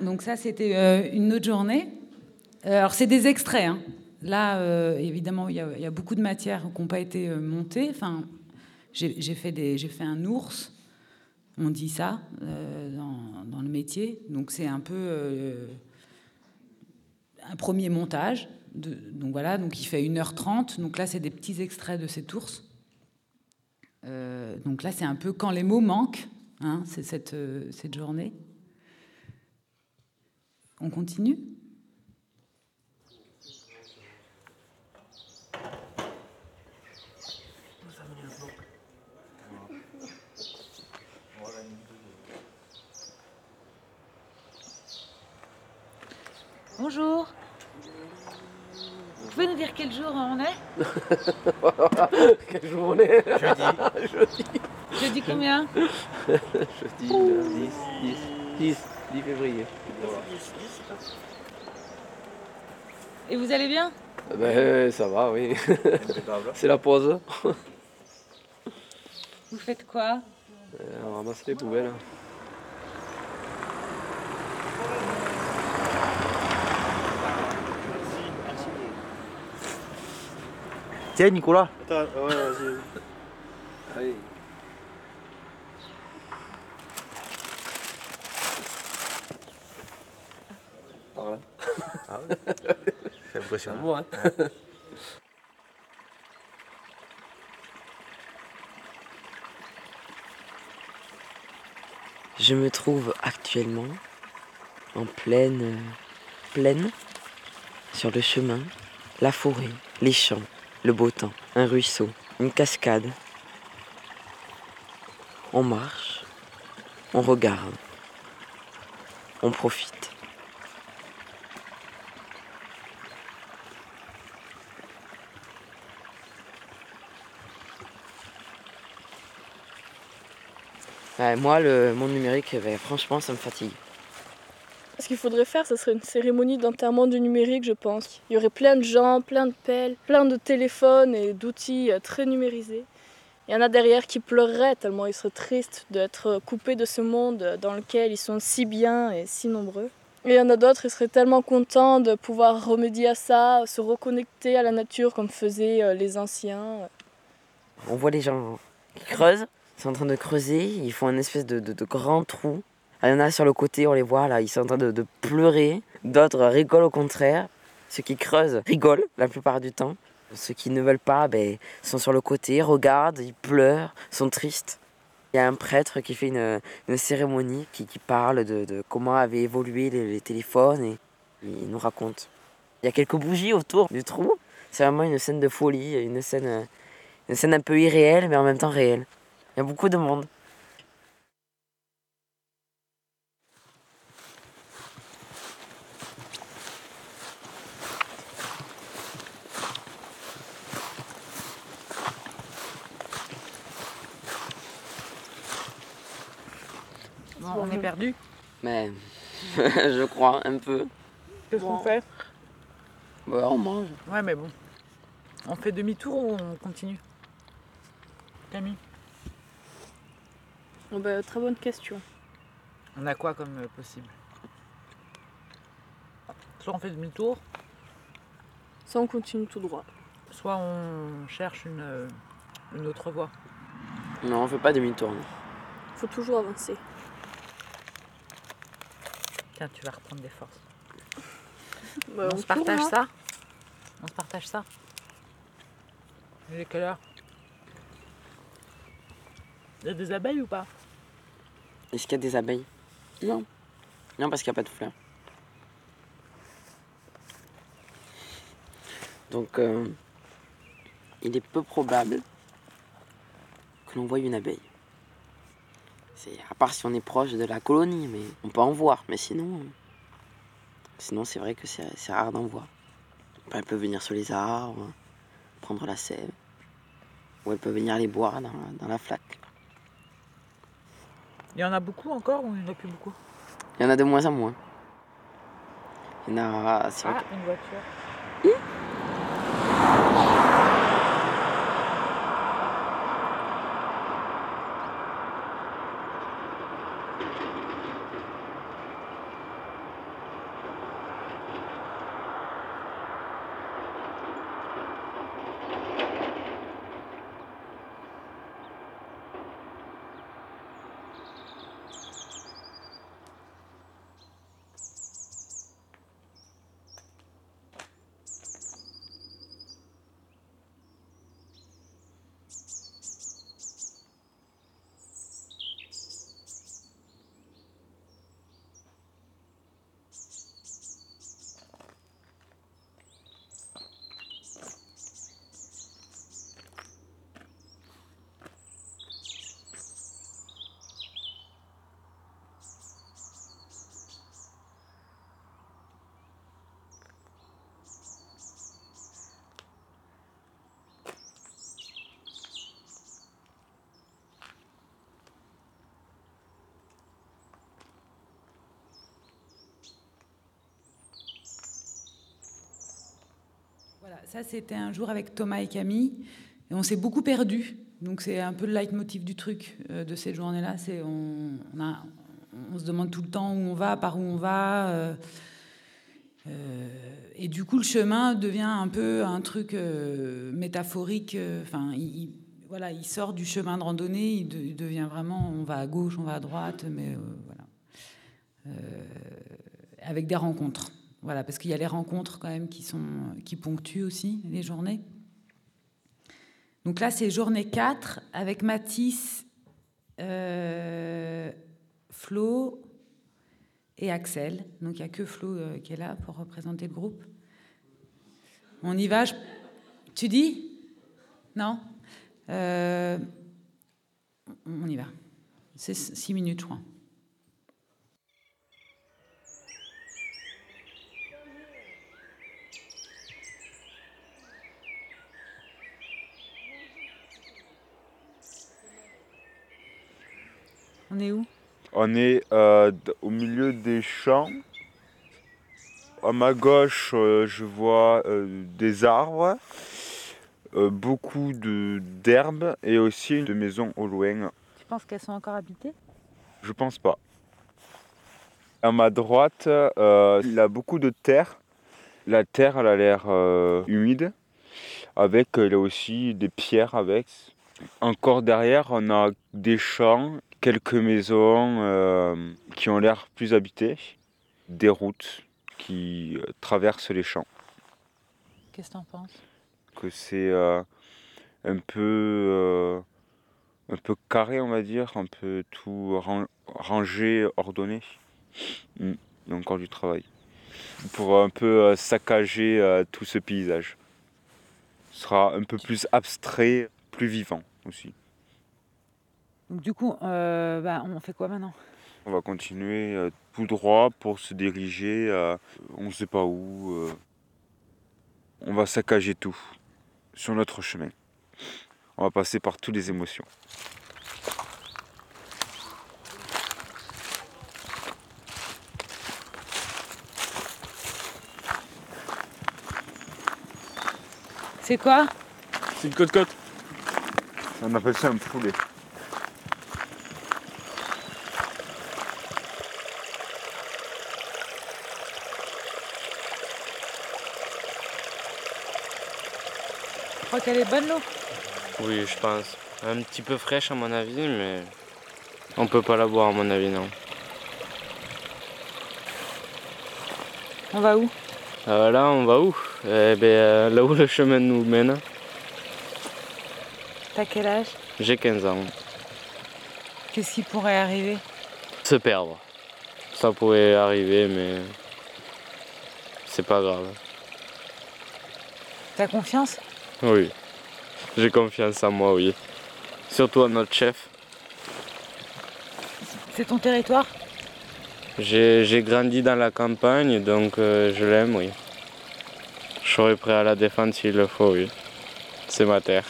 donc ça c'était euh, une autre journée. Euh, alors c'est des extraits. hein. Là, euh, évidemment, il y, a- beaucoup de matières qui n'ont pas été montées. Enfin, j'ai fait, un ours, on dit ça dans, le métier. Donc c'est un peu un premier montage. Donc voilà, donc il fait 1h30. Donc là, c'est des petits extraits de cet ours. Donc là, c'est un peu quand les mots manquent, hein, c'est cette journée. On continue Bonjour. Vous pouvez nous dire quel jour on est Quel jour on est Jeudi. Jeudi. Jeudi combien Jeudi euh, 10, 10, 10, 10 février. Et vous allez bien? Ben ça va, oui. C'est la pause. Vous faites quoi? Euh, On ramasse les poubelles. Tiens, Nicolas. Attends, ouais, vas-y. Allez. Ah. C'est impressionnant. Ouais. Je me trouve actuellement en pleine plaine, sur le chemin, la forêt, les champs, le beau temps, un ruisseau, une cascade. On marche, on regarde, on profite. Moi, le monde numérique, ben, franchement, ça me fatigue. Ce qu'il faudrait faire, ce serait une cérémonie d'enterrement du numérique, je pense. Il y aurait plein de gens, plein de pelles, plein de téléphones et d'outils euh, très numérisés. Il y en a derrière qui pleureraient tellement ils seraient tristes d'être coupés de ce monde dans lequel ils sont si bien et si nombreux. Et il y en a d'autres, ils seraient tellement contents de pouvoir remédier à ça, se reconnecter à la nature comme faisaient euh, les anciens. On voit les gens qui creusent, ils sont en train de creuser, ils font un espèce de, de- de grand trou. Il y en a sur le côté, on les voit là, ils sont en train de, de pleurer. D'autres rigolent au contraire. Ceux qui creusent rigolent la plupart du temps. Ceux qui ne veulent pas ben, sont sur le côté, regardent, ils pleurent, sont tristes. Il y a un prêtre qui fait une, une cérémonie, qui, qui parle de, de comment avaient évolué les, les téléphones et il nous raconte. Il y a quelques bougies autour du trou. C'est vraiment une scène de folie, une scène, une scène un peu irréelle mais en même temps réelle. Il y a beaucoup de monde. Bon, On est perdu. Mais je crois un peu. Qu'est-ce qu'on fait? Ouais, on mange. Ouais, mais bon. On fait demi-tour ou on continue? Camille? Oh bah, très bonne question. On a quoi comme euh, possible? Soit on fait demi-tour, Ça, on continue tout droit. soit on cherche une, euh, une autre voie. Non, on fait pas demi-tour. nous. Faut toujours avancer. Tiens, tu vas reprendre des forces. Bah, on, on se partage tourne, ça On se partage ça Il est quelle heure? Il y a des abeilles ou pas? Est-ce qu'il y a des abeilles? Non. Non, parce qu'il n'y a pas de fleurs. Donc, euh, il est peu probable que l'on voie une abeille. C'est à part si on est proche de la colonie, mais on peut en voir. Mais sinon, sinon c'est vrai que c'est rare d'en voir. Elle peut venir sur les arbres, prendre la sève, ou elle peut venir les boire dans, dans la flaque. Il y en a beaucoup encore ou il n'y en a plus beaucoup? Il y en a de moins en moins. Il y en a. Ah, une voiture. Ça c'était un jour avec Thomas et Camille. Et on s'est beaucoup perdu. Donc c'est un peu le leitmotiv du truc euh, de cette journée-là. C'est on, se demande tout le temps où on va, par où on va. euh, euh, et du coup, le chemin devient un peu un truc métaphorique. Enfin, il, il- voilà, il sort du chemin de randonnée. Il, il devient vraiment, on va à gauche, on va à droite, mais voilà, avec des rencontres. Voilà, parce qu'il y a les rencontres quand même qui sont qui ponctuent aussi les journées. Donc là, c'est journée 4 avec Mathis, euh, Flo et Axel. Donc il n'y a que Flo euh, qui est là pour représenter le groupe. On y va. Tu dis? Non? Euh, On y va. C'est 6 minutes, je crois. On est où? On est euh, au milieu des champs. À ma gauche, euh, je vois euh, des arbres, beaucoup d'herbes et aussi de maisons au loin. Tu penses qu'elles sont encore habitées? Je pense pas. À ma droite, il y a beaucoup de terre. La terre, elle a l'air humide, avec il y a aussi des pierres avec. Encore derrière, on a des champs, quelques maisons euh, qui ont l'air plus habitées, des routes qui euh, traversent les champs. Qu'est-ce que t'en penses? Que c'est euh, un peu euh, un peu carré, on va dire, un peu tout ran- rangé, ordonné. Mm. Il y a encore du travail. Pour un peu saccager tout ce paysage. Ce sera un peu plus abstrait, plus vivant aussi. Donc du coup, euh, bah, on fait quoi maintenant? On va continuer euh, tout droit pour se diriger, euh, on ne sait pas où. euh. on va saccager tout sur notre chemin. On va passer par toutes les émotions. C'est quoi? C'est une côte-côte. On appelle ça un poulet. Crois qu'elle est bonne l'eau Oui, je pense. Un petit peu fraîche à mon avis, mais on peut pas la boire à mon avis, non. On va où? Euh, là, on va où? Eh ben, euh, là où le chemin nous mène. T'as quel âge? J'ai 15 ans. Qu'est-ce qui pourrait arriver? Se perdre. Ça pourrait arriver, mais c'est pas grave. T'as confiance? Oui. J'ai confiance en moi, oui. Surtout à notre chef. C'est ton territoire? J'ai j'ai grandi dans la campagne, donc euh, je l'aime, oui. Je serai prêt à la défendre s'il le faut, oui. C'est ma terre.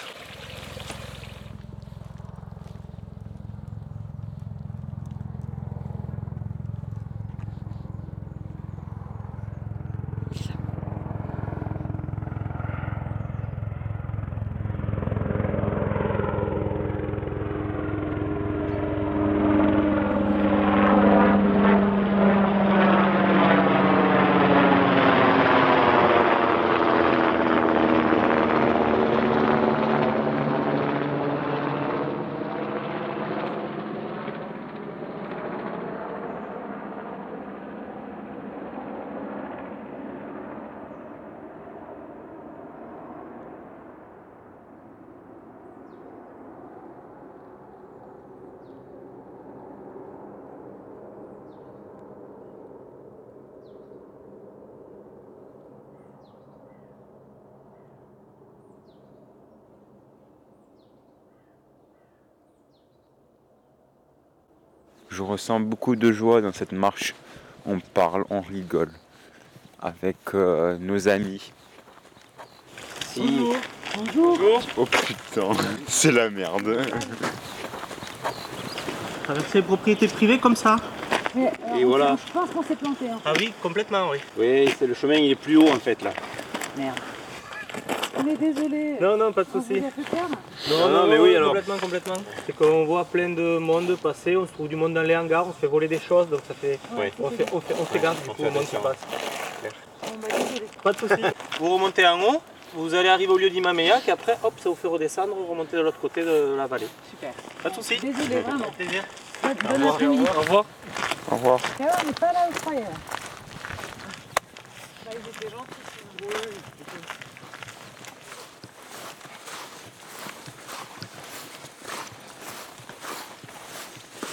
Beaucoup de joie dans cette marche. On parle, on rigole avec euh, nos amis. Bonjour. Bonjour. Oh putain, c'est la merde. Traverser les propriétés privées comme ça Et voilà. Je pense qu'on s'est planté. hein. Ah oui, complètement, oui. Oui, c'est le chemin, il est plus haut en fait là. Merde. On est désolé. Non, non, pas de souci. Non, non, mais oui, alors. Complètement, complètement. C'est qu'on voit plein de monde passer, on se trouve du monde dans les hangars, on se fait voler des choses, donc ça fait. Ouais, on, fait on, fait, on fait gaffe du coup au monde qui passe. Pas de souci. vous remontez en haut, vous allez arriver au lieu d'Imameillac et après, hop, ça vous fait redescendre, vous remontez de l'autre côté de la vallée. Super. Pas de souci. Désolé, vraiment. Plaisir. Au revoir. Au revoir. Au revoir. Ça va, on n'est pas là où je croyais. là.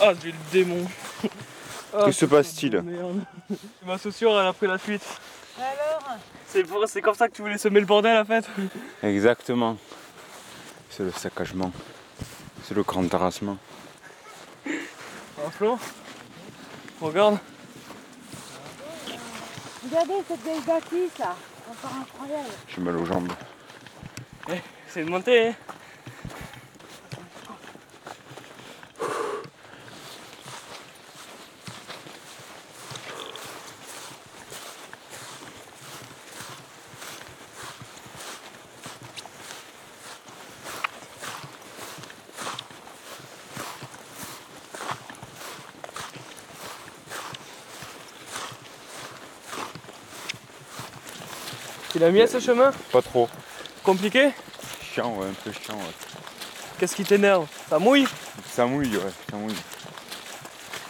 Ah, j'ai le démon. Ah, Que se passe-t-il. Ma chaussure, elle a pris la fuite. Alors C'est pour- c'est comme ça que tu voulais semer le bordel en fait Exactement. C'est le saccagement. C'est le grand terrassement. Un Flo Regarde. Regardez cette vieille bâtisse là. Encore incroyable. J'ai mal aux jambes. Eh, c'est de monter. Hein. A mis à ce chemin Pas trop. Compliqué Chiant, ouais, un peu chiant, ouais. Qu'est-ce qui t'énerve? Ça mouille? Ça mouille, ouais, ça mouille.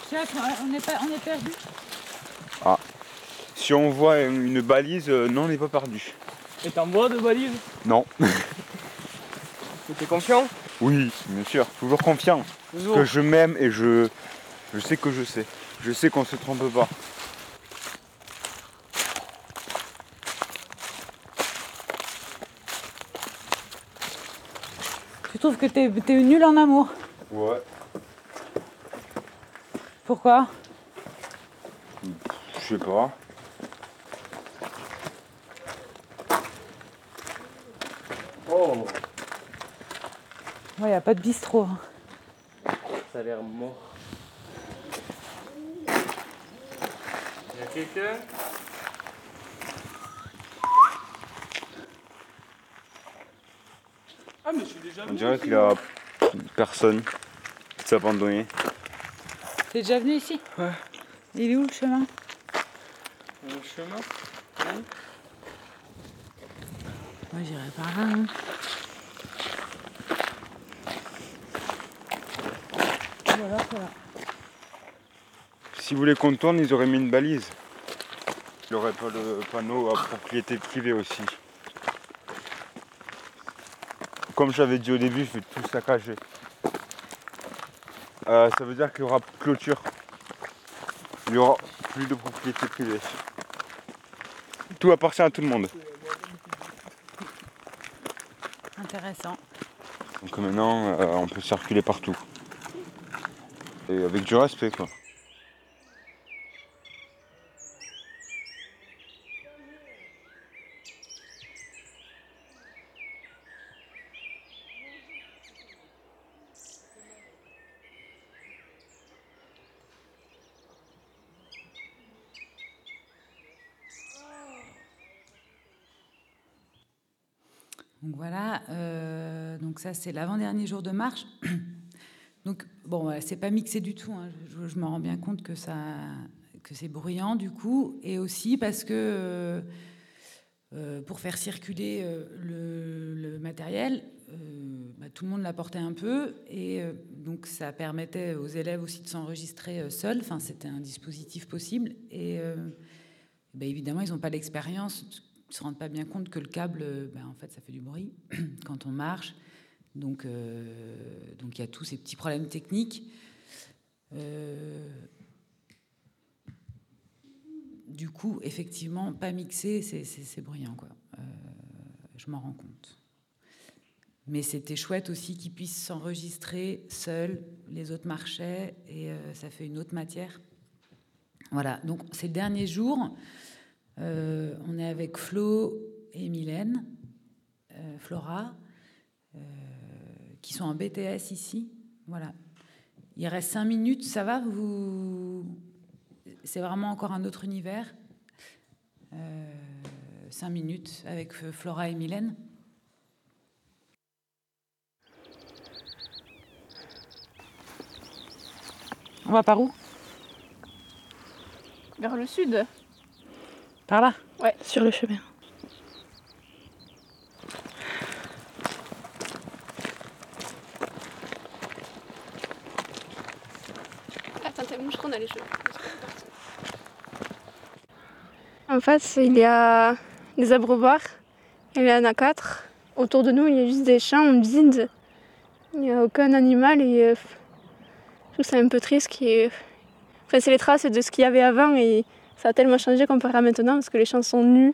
Chef, on est, pas, on est perdu. Ah. Si on voit une balise, euh, non, on n'est pas perdu. Et t'en bois de balise Non. T'es confiant? Oui, bien sûr, toujours confiant. Toujours. Que je m'aime et je, je sais que je sais. Je sais qu'on se trompe pas. Tu trouves que t'es es nul en amour Ouais. Pourquoi? Je sais pas. Oh Ouais, y a pas de bistrot. hein. Ça a l'air mort. Y'a quelqu'un? Ah mais je suis déjà On venu dirait qu'il y a personne qui s'est abandonné. T'es déjà venu ici? Ouais. Il est où le chemin? Le chemin Moi j'irai par là. hein. Voilà, voilà. Si vous voulez qu'on tourne, ils auraient mis une balise. Il n'y aurait pas le panneau à propriété privée aussi. Comme j'avais dit au début, je vais tout saccager. Euh, ça veut dire qu'il y aura plus de clôture. Il n'y aura plus de propriété privée. Tout appartient à tout le monde. Intéressant. Donc maintenant, euh, on peut circuler partout. Et avec du respect, quoi. Donc voilà, euh, donc ça c'est l'avant-dernier jour de marche. donc bon, c'est pas mixé du tout. hein. Je, je me rends bien compte que que c'est bruyant du coup, et aussi parce que euh, euh, pour faire circuler euh, le, matériel, bah, tout le monde l'apportait un peu, et donc ça permettait aux élèves aussi de s'enregistrer seuls. Enfin, c'était un dispositif possible, et bah, évidemment ils n'ont pas l'expérience ils se rendent pas bien compte que le câble, ben, en fait, ça fait du bruit quand on marche. Donc, euh, donc il y a tous ces petits problèmes techniques. Euh, du coup, effectivement, pas mixé, c'est- bruyant. Euh, je m'en rends compte. Mais c'était chouette aussi qu'ils puissent s'enregistrer seuls. Les autres marchaient et ça fait une autre matière. Voilà. Donc, c'est le dernier jour. Euh, on est avec Flo et Mylène, Flora, qui sont en BTS ici. Voilà. Il reste cinq minutes, ça va? Vous... C'est vraiment encore un autre univers? Euh, cinq minutes avec euh, Flora et Mylène. On va par où? Vers le sud. Par là? Ouais. Sur le chemin. En face, il y a des abreuvoirs. Il y en a quatre. Autour de nous, il y a juste des champs vides. Il n'y a aucun animal et euh, je trouve c'est un peu triste. y ait- Enfin, c'est les traces de ce qu'il y avait avant et ça a tellement changé comparé à maintenant parce que les champs sont nus.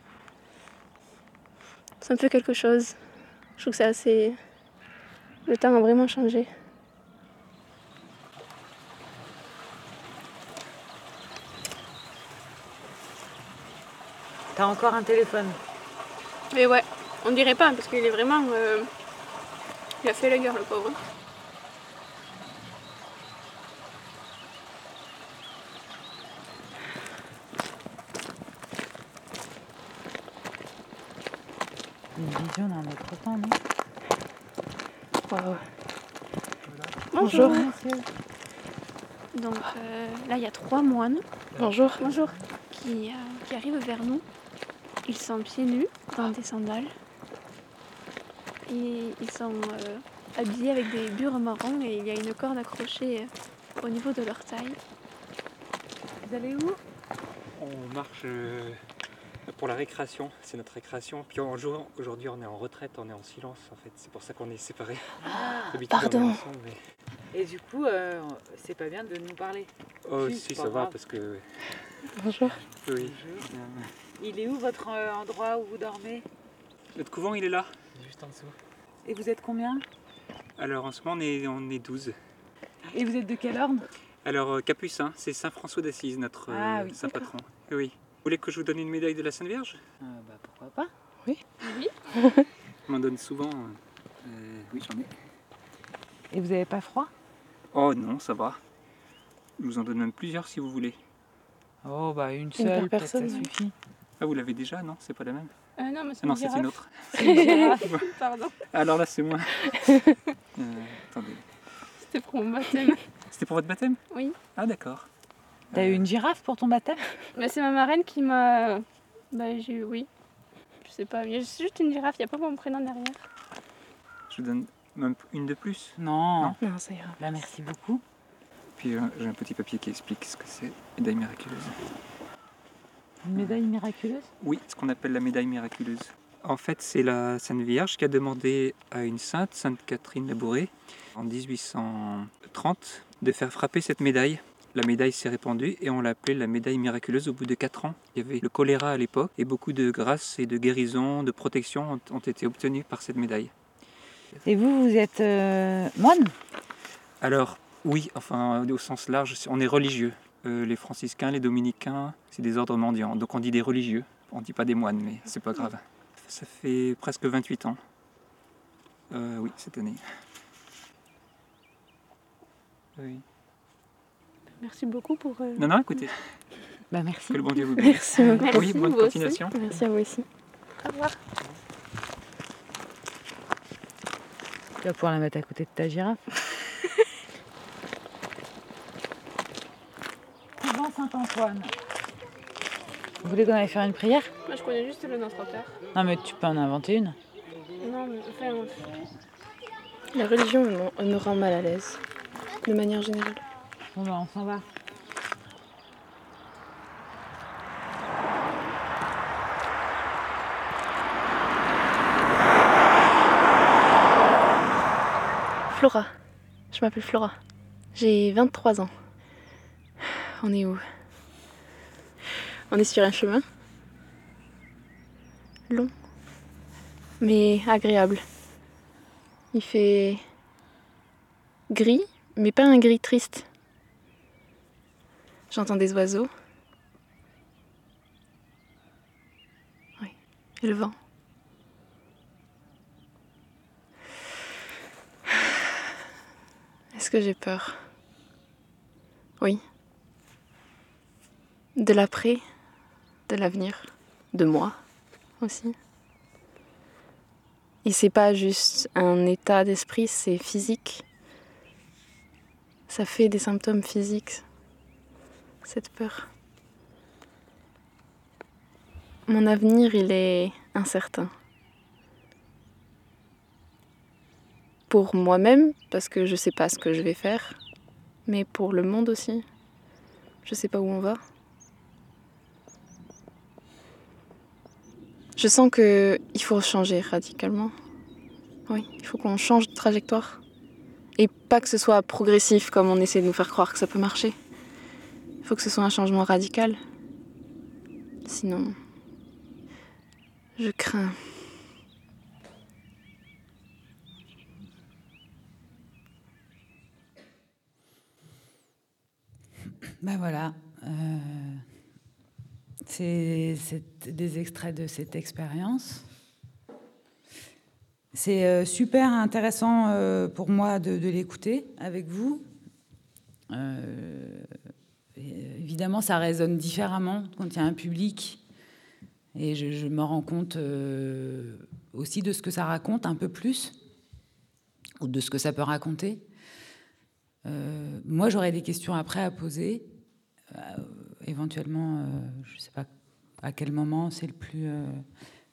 C'est un peu quelque chose. Je trouve que c'est assez. Le temps a vraiment changé. T'as encore un téléphone Mais ouais, on dirait pas parce qu'il est vraiment. euh, Il a fait la guerre, le pauvre. Une vision d'un autre temps, non Waouh. Bonjour. Bonjour. Donc euh, là, il y a trois moines. Bonjour. Bonjour. Qui, euh, qui arrivent vers nous. Ils sont pieds nus dans des sandales. Et ils sont euh, habillés avec des bures marrons et il y a une corde accrochée euh, au niveau de leur taille. Vous allez où? On marche euh, pour la récréation, c'est notre récréation. Puis en jour- aujourd'hui, on est en retraite, on est en silence en fait. C'est pour ça qu'on est séparés. Est pardon. ensemble, mais- Et du coup, euh, c'est pas bien de nous parler. Oh, Si, ça va parce que. Bonjour. Oui. Il est où votre euh, endroit où vous dormez? Notre couvent, il est là, juste en dessous. Et vous êtes combien? Alors en ce moment, on est, on est 12. Et vous êtes de quel ordre? Alors, euh, Capucin, c'est Saint François d'Assise, notre euh, Ah oui, saint patron. Oui. Vous voulez que je vous donne une médaille de la Sainte Vierge? Bah, Pourquoi pas Oui. Oui. On m'en donne souvent. euh, euh, oui, j'en ai. Et vous avez pas froid? Oh non, ça va. Je vous en donne même plusieurs si vous voulez. Oh bah une seule, personne, ça suffit. Ah, vous l'avez déjà Non, c'est pas la même? Euh, non, mais c'est Ah non, c'est une autre. C'est une girafe. Pardon. Alors là, c'est moi. Euh, attendez. C'était pour mon baptême. C'était pour votre baptême? Oui. Ah, d'accord. T'as eu une girafe pour ton baptême? Mais c'est ma marraine qui m'a. Bah, j'ai eu, oui. Je sais pas, mais c'est juste une girafe, il n'y a pas mon prénom derrière. Je vous donne même une de plus. Non. Non, ça ira. Bah merci beaucoup. Puis euh, j'ai un petit papier qui explique ce que c'est, médaille miraculeuse. Une médaille miraculeuse? Oui, ce qu'on appelle la médaille miraculeuse. En fait, c'est la Sainte Vierge qui a demandé à une sainte, Sainte Catherine Labouré, en 1830, de faire frapper cette médaille. La médaille s'est répandue et on l'a appelée la médaille miraculeuse au bout de 4 ans. Il y avait le choléra à l'époque et beaucoup de grâces et de guérisons, de protections ont, ont été obtenues par cette médaille. Et vous, vous êtes euh, moine? Alors, oui, enfin, au sens large, on est religieux. Euh, les franciscains, les dominicains, c'est des ordres mendiants. Donc on dit des religieux. On dit pas des moines, mais c'est pas grave. Ça fait presque 28 ans. Euh, oui, cette année. Oui. Merci beaucoup pour. euh, Non, non, écoutez. Bah merci. Que le bon Dieu vous bénisse. Merci beaucoup. Oui, bonne vous aussi. continuation. Merci à vous aussi. Au revoir. Tu vas pouvoir la mettre à côté de ta girafe. Saint-Antoine. Vous voulez qu'on aille faire une prière? Moi, je connais juste le Notre Père. Non mais tu peux en inventer une. Non, mais enfin. La religion elle me- elle me rend mal à l'aise, de manière générale. Bon bah on s'en va. Flora. Je m'appelle Flora. J'ai 23 ans. On est où? On est sur un chemin. Long. Mais agréable. Il fait gris, mais pas un gris triste. J'entends des oiseaux. Oui. Et le vent. Est-ce que j'ai peur? Oui. De l'après, de l'avenir, de moi aussi. Et c'est pas juste un état d'esprit, c'est physique. ça fait des symptômes physiques, cette peur. Mon avenir, il est incertain. Pour moi-même, parce que je sais pas ce que je vais faire, mais pour le monde aussi. Je sais pas où on va. Je sens que il faut changer radicalement. Oui, il faut qu'on change de trajectoire. Et pas que ce soit progressif comme on essaie de nous faire croire que ça peut marcher. Il faut que ce soit un changement radical. Sinon, je crains. Ben voilà. Euh, c'est des extraits de cette expérience. C'est euh, super intéressant euh, pour moi de, l'écouter avec vous. Euh, évidemment, ça résonne différemment quand il y a un public. Et je, me rends compte aussi de ce que ça raconte un peu plus, ou de ce que ça peut raconter. Moi, j'aurais des questions après à poser. Éventuellement, euh, je ne sais pas à quel moment c'est le plus euh,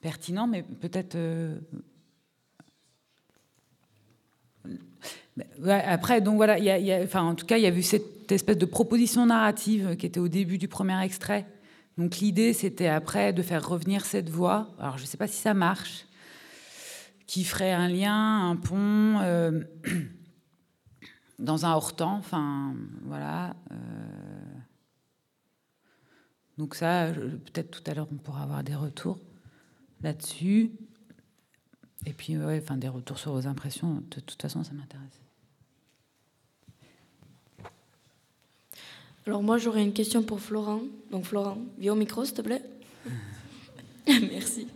pertinent, mais peut-être. euh, après, donc voilà, en tout cas, il y a eu cette espèce de proposition narrative qui était au début du premier extrait. Donc l'idée, c'était après de faire revenir cette voix. Alors, je ne sais pas si ça marche, qui ferait un lien, un pont. dans un hors-temps, enfin voilà. Donc ça, peut-être tout à l'heure on pourra avoir des retours là-dessus. Et puis ouais, enfin des retours sur vos impressions. De toute façon, ça m'intéresse. Alors moi j'aurais une question pour Florent. Donc Florent, viens au micro s'il te plaît. Merci.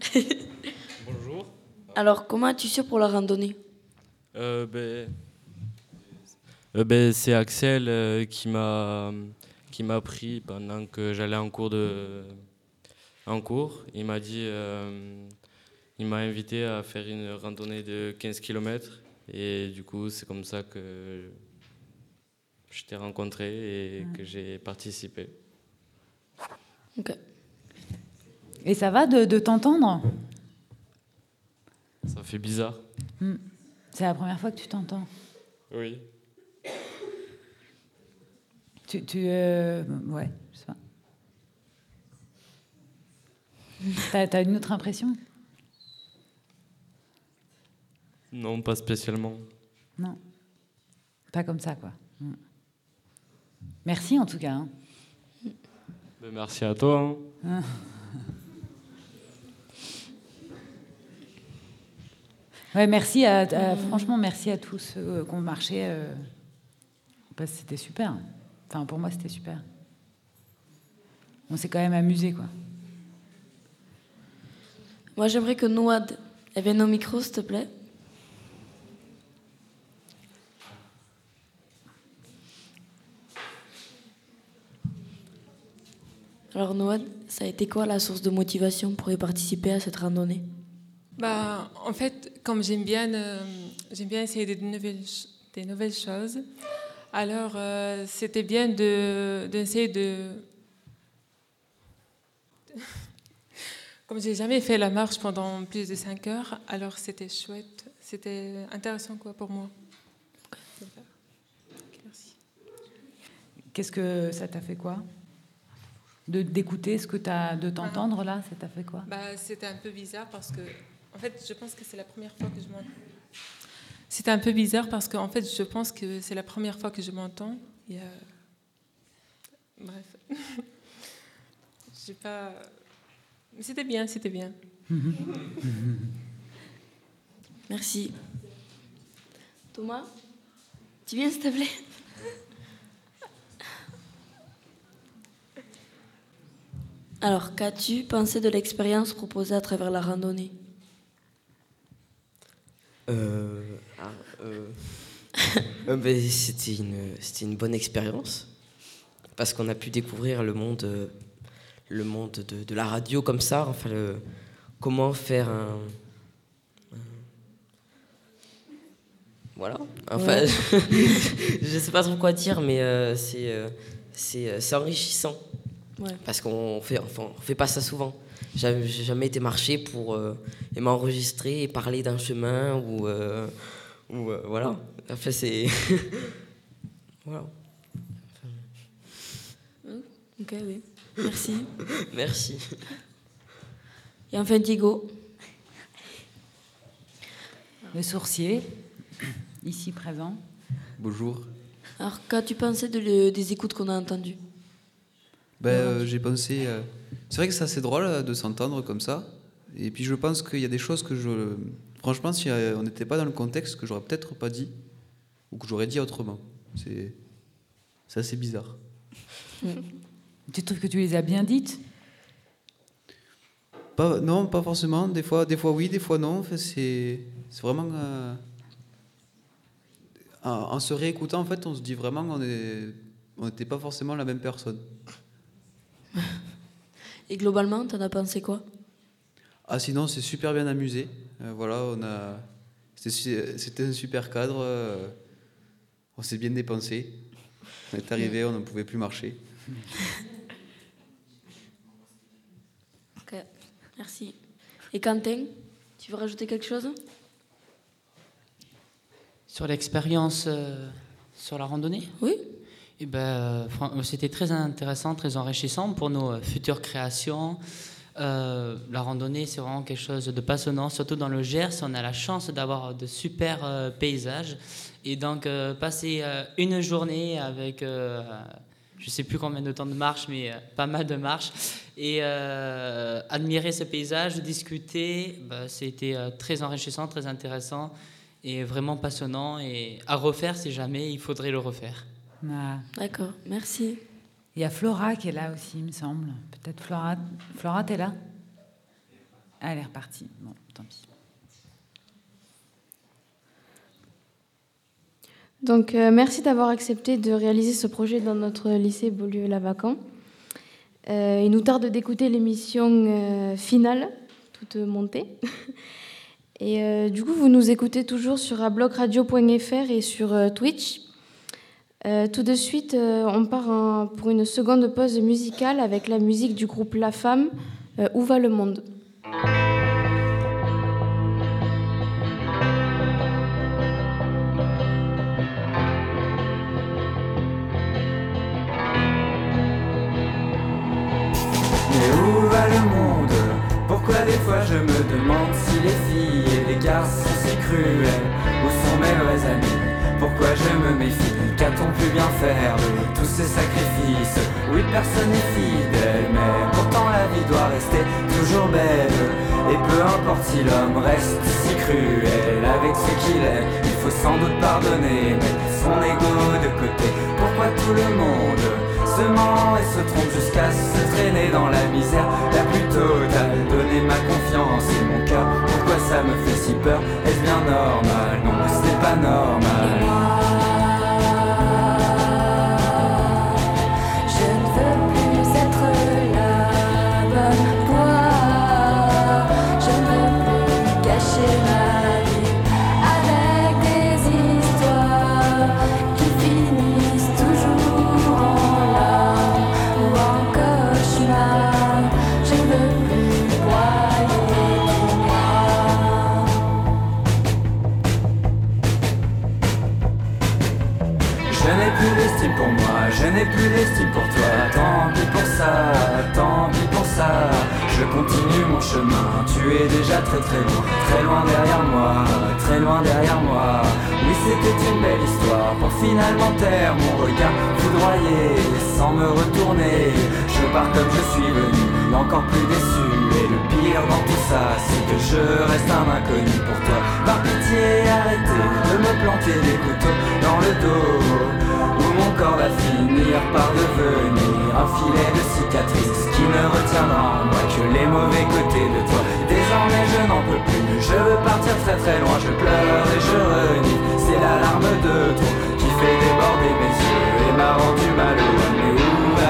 Bonjour. Alors comment as-tu su pour la randonnée? Euh, ben, euh, ben, c'est Axel euh, qui m'a qui m'a pris pendant que j'allais en cours de en cours. Il m'a dit euh, il m'a invité à faire une randonnée de 15 km et du coup c'est comme ça que je t'ai rencontré et que j'ai participé. Et ça va de, de t'entendre? Ça fait bizarre. Hmm. C'est la première fois que tu t'entends? Oui. Tu, tu euh, ouais, je sais pas. T'as, une autre impression? Non, pas spécialement. Non. Pas comme ça, quoi. Hmm. Merci en tout cas. hein. Ben, merci à toi. hein. Ouais, merci à, à- franchement, merci à tous ceux qui ont marché. euh, parce que c'était super. Enfin, pour moi, c'était super. On s'est quand même amusé, quoi. Moi j'aimerais que Noad elle vienne au micro s'il te plaît. Alors Noad, ça a été quoi la source de motivation pour y participer à cette randonnée? Bah, en fait, comme j'aime bien, euh, j'aime bien essayer des nouvelles, ch- des nouvelles choses, alors euh, c'était bien de, d'essayer de... Comme j'ai jamais fait la marche pendant plus de 5 heures, alors c'était chouette, c'était intéressant quoi pour moi. Qu'est-ce que ça t'a fait quoi? De, D'écouter ce que t'as, de t'entendre là, ça t'a fait quoi? Bah, c'était un peu bizarre parce que, en fait, je pense que c'est la première fois que je m'entends. C'était un peu bizarre parce que, en fait, je pense que c'est la première fois que je m'entends. Bref. Pas. C'était bien, c'était bien. Merci. Thomas, tu viens s'il te plaît? Alors, qu'as-tu pensé de l'expérience proposée à travers la randonnée? Euh, euh, euh, c'était une, bonne expérience parce qu'on a pu découvrir le monde, le monde de, de la radio comme ça, enfin le, comment faire un, voilà. Enfin, Ouais. je sais pas trop quoi dire, mais c'est euh, enrichissant. Ouais. Parce qu'on fait, enfin, on fait pas ça souvent. J'ai j'ai jamais été marcher pour euh, et m'enregistrer et parler d'un chemin ou euh, ou euh, voilà. Enfin, c'est voilà. Ok, oui. Merci. Merci. Et enfin, Diego. Le sourcier, ici présent. Bonjour. Alors, qu'as-tu pensé de le- des écoutes qu'on a entendues? Ben, euh, j'ai pensé. C'est vrai que c'est assez drôle euh, de s'entendre comme ça. Et puis je pense qu'il y a des choses que je. Franchement, si euh, on n'était pas dans le contexte, que j'aurais peut-être pas dit, ou que j'aurais dit autrement. C'est. Assez bizarre. Tu trouves que tu les as bien dites? Pas, non, pas forcément. Des fois, des fois oui, des fois non. Enfin, c'est, vraiment. euh, en, en se réécoutant, en fait, on se dit vraiment qu'on on n'était pas forcément la même personne. Et globalement, t'en as pensé quoi? Ah, sinon, c'est super bien amusé. Euh, voilà, on a. C'était, su- c'était un super cadre. euh, on s'est bien dépensé. On est arrivé, on ne pouvait plus marcher. Ok, merci. Et Quentin, tu veux rajouter quelque chose? Sur l'expérience euh, sur la randonnée? Oui. Eh ben, euh, fran- c'était très intéressant, très enrichissant pour nos euh, futures créations. Euh, la randonnée, c'est vraiment quelque chose de passionnant, surtout dans le Gers. On a la chance d'avoir de super euh, paysages. Et donc, euh, passer euh, une journée avec, euh, je ne sais plus combien de temps de marche, mais euh, pas mal de marche, et euh, admirer ce paysage, discuter, bah, c'était euh, très enrichissant, très intéressant et vraiment passionnant. Et à refaire, si jamais il faudrait le refaire. Ah. D'accord, merci. Il y a Flora qui est là aussi, il me semble. Peut-être Flora. Flora, t'es là? Ah, Elle est repartie. Bon, tant pis. Donc, euh, merci d'avoir accepté de réaliser ce projet dans notre lycée Beaulieu-Lavacan. Euh, il nous tarde d'écouter l'émission euh, finale, toute montée. Et euh, du coup, vous nous écoutez toujours sur ablocradio.fr et sur euh, Twitch. Euh, tout de suite, euh, on part pour une seconde pause musicale avec la musique du groupe La Femme, euh, Où va le monde? Mais où va le monde? Pourquoi des fois je me demande si les filles et les garçons sont si cruels Où sont mes vrais amis? Pourquoi je me méfie? Qu'a-t-on pu bien faire de tous ces sacrifices Oui, personne n'est fidèle, mais pourtant la vie doit rester toujours belle. Et peu importe si l'homme reste si cruel avec ce qu'il est Il faut sans doute pardonner, mettre son ego de côté. Pourquoi tout le monde se ment et se trompe jusqu'à se traîner dans la misère? La plus totale. Donner ma confiance et mon cœur, pourquoi ça me fait si peur? Est-ce bien normal? Non, ce n'est pas normal. Tu es déjà très très loin, très loin derrière moi, très loin derrière moi. Oui, c'était une belle histoire pour finalement taire mon regard foudroyé, sans me retourner. Je pars comme je suis venu, encore plus déçu. Et le pire dans tout ça, c'est que je reste un inconnu pour toi. Par pitié, arrêtez de me planter des couteaux dans le dos. Où mon corps va finir par devenir un filet de cicatrices qui ne retiendra en moi que les mauvais côtés de toi. Désormais je n'en peux plus, je veux partir très très loin, je pleure et je renie. C'est l'alarme de trop qui fait déborder mes yeux et m'a rendu malheureux. Où va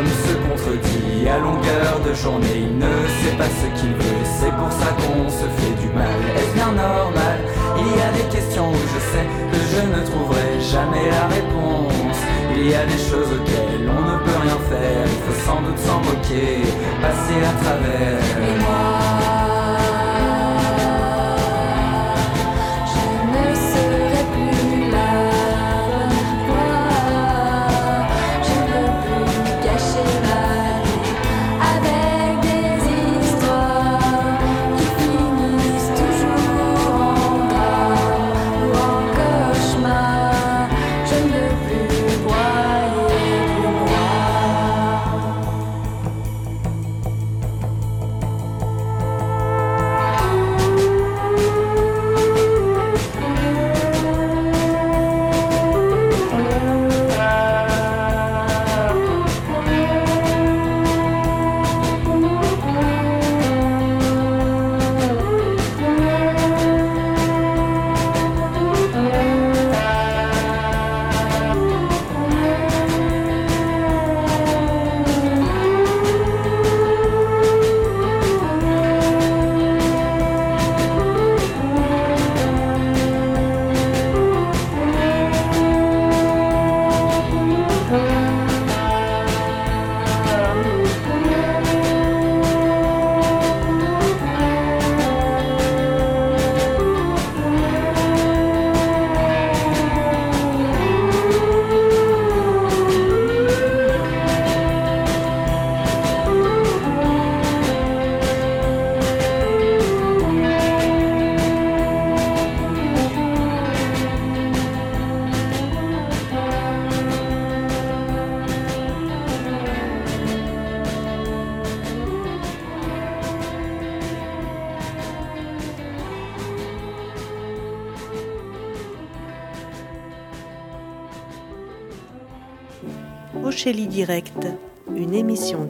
Se contredit à longueur de journée, il ne sait pas ce qu'il veut, c'est pour ça qu'on se fait du mal. Est-ce bien normal? Il y a des questions où je sais que je ne trouverai jamais la réponse. Il y a des choses auxquelles on ne peut rien faire, il faut sans doute s'en moquer, passer à travers. Et Je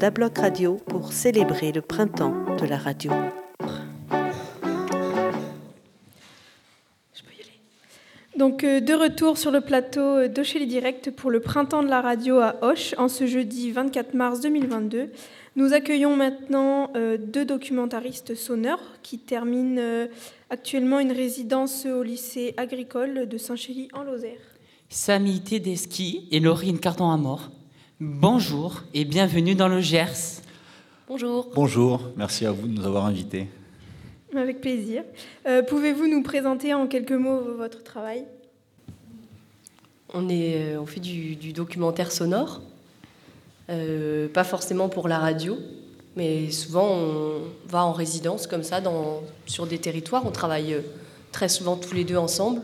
d'Abloc Radio pour célébrer le printemps de la radio. Donc euh, de retour sur le plateau euh, d'Ochélie Direct pour le printemps de la radio à Auch en ce jeudi 24 mars 2022. Nous accueillons maintenant euh, deux documentaristes sonneurs qui terminent actuellement une résidence au lycée agricole de Saint-Chély en Lozère. Samy Tedeschi et Laurine mort. Bonjour et bienvenue dans le Gers. Bonjour. Bonjour, merci à vous de nous avoir invités. Avec plaisir. Euh, Pouvez-vous nous présenter en quelques mots votre travail? On, est, euh, on fait du, du documentaire sonore, Euh, pas forcément pour la radio, mais souvent on va en résidence comme ça dans, sur des territoires. On travaille très souvent tous les deux ensemble,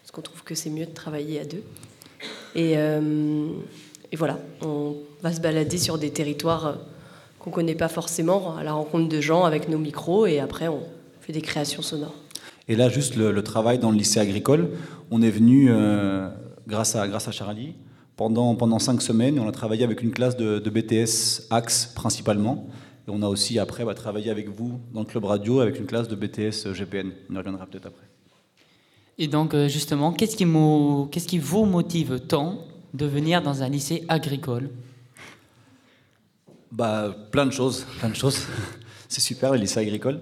parce qu'on trouve que c'est mieux de travailler à deux. Et, euh, et voilà, on va se balader sur des territoires euh, qu'on ne connaît pas forcément, à la rencontre de gens avec nos micros, et après on fait des créations sonores. Et là, juste le, le travail dans le lycée agricole, on est venu euh, grâce, à, grâce à Charlie pendant, pendant cinq semaines. et On a travaillé avec une classe de, de BTS Axe principalement. Et on a aussi après bah, travaillé avec vous dans le club radio avec une classe de BTS GPN. On y reviendra peut-être après. Et donc euh, justement, qu'est-ce qui, mo- qu'est-ce qui vous motive tant de venir dans un lycée agricole Bah, plein de choses, plein de choses. C'est super, le lycée agricole.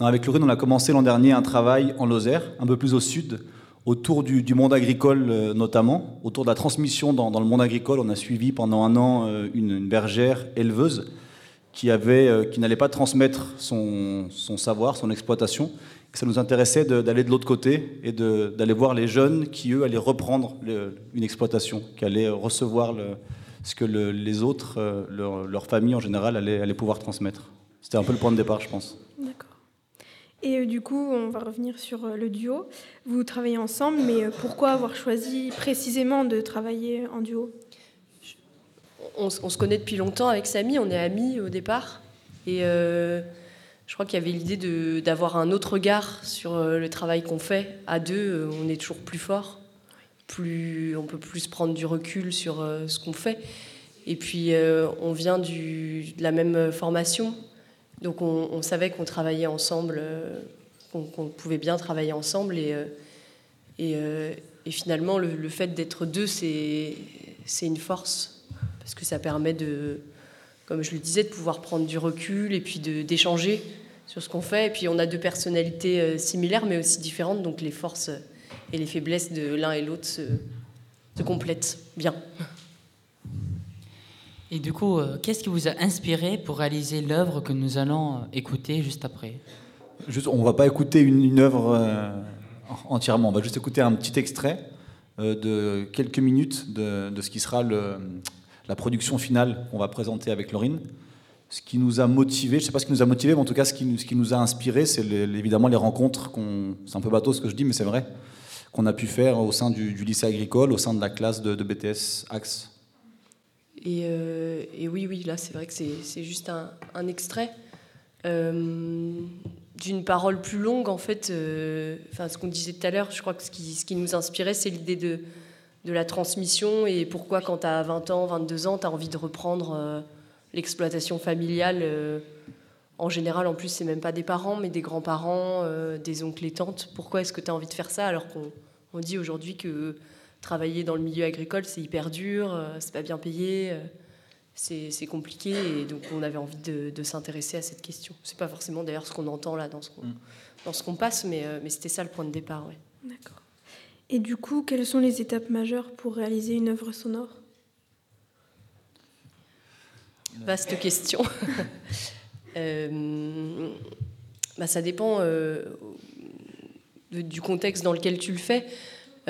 Non, avec Laurine, on a commencé l'an dernier un travail en Lozère, un peu plus au sud, autour du, monde agricole euh, notamment, autour de la transmission dans, le monde agricole. On a suivi pendant un an euh, une, bergère éleveuse qui, avait, euh, qui n'allait pas transmettre son savoir, son exploitation. Ça nous intéressait d'aller de, l'autre côté et d'aller voir les jeunes qui, eux, allaient reprendre le- une exploitation, qui allaient recevoir le- ce que le- les autres, euh, leur, leur famille en général, allaient, allaient pouvoir transmettre. C'était un peu le point de départ, je pense. D'accord. Et euh, du coup, on va revenir sur euh, le duo. Vous travaillez ensemble, mais euh, pourquoi avoir choisi précisément de travailler en duo? On, on se connaît depuis longtemps avec Samy, on est amis au départ. Et euh, je crois qu'il y avait l'idée d'avoir un autre regard sur euh, le travail qu'on fait. À deux, euh, on est toujours plus fort, plus, on peut plus prendre du recul sur euh, ce qu'on fait. Et puis, on vient de la même formation, donc on, savait qu'on travaillait ensemble, qu'on pouvait bien travailler ensemble. Et, et, finalement, le, le fait d'être deux, c'est une force, parce que ça permet de, comme je le disais, de pouvoir prendre du recul et puis d'échanger sur ce qu'on fait. Et puis on a deux personnalités euh, similaires, mais aussi différentes, donc les forces et les faiblesses de l'un et l'autre se, se complètent bien. Et du coup, euh, qu'est-ce qui vous a inspiré pour réaliser l'œuvre que nous allons euh, écouter juste après? Juste, on va pas écouter une, une œuvre euh, entièrement, on va juste écouter un petit extrait euh, de quelques minutes de, de ce qui sera le- la production finale qu'on va présenter avec Laurine. Ce qui nous a motivé, je sais pas ce qui nous a motivé, mais en tout cas ce qui ce qui nous a inspiré, c'est évidemment les rencontres c'est un peu bateau ce que je dis, mais c'est vrai, qu'on a pu faire au sein du, lycée agricole, au sein de la classe de, BTS Axe. Et, euh, et oui, oui, là, c'est vrai que c'est juste un, extrait euh, d'une parole plus longue, en fait. euh, ce qu'on disait tout à l'heure, je crois que ce qui, ce qui nous inspirait, c'est l'idée de, de la transmission et pourquoi, quand tu as 20 ans, 22 ans, tu as envie de reprendre l'exploitation familiale. euh, en général, en plus, c'est même pas des parents, mais des grands-parents, euh, des oncles et tantes. Pourquoi est-ce que tu as envie de faire ça alors qu'on on dit aujourd'hui que travailler dans le milieu agricole, c'est hyper dur, euh, c'est pas bien payé, euh, c'est compliqué. Et donc, on avait envie de, de s'intéresser à cette question. C'est pas forcément d'ailleurs ce qu'on entend là dans ce qu'on dans ce qu'on passe, mais, euh, mais c'était ça le point de départ. Ouais. D'accord. Et du coup, quelles sont les étapes majeures pour réaliser une œuvre sonore? Vaste question. Euh, bah, ça dépend euh, du contexte dans lequel tu le fais.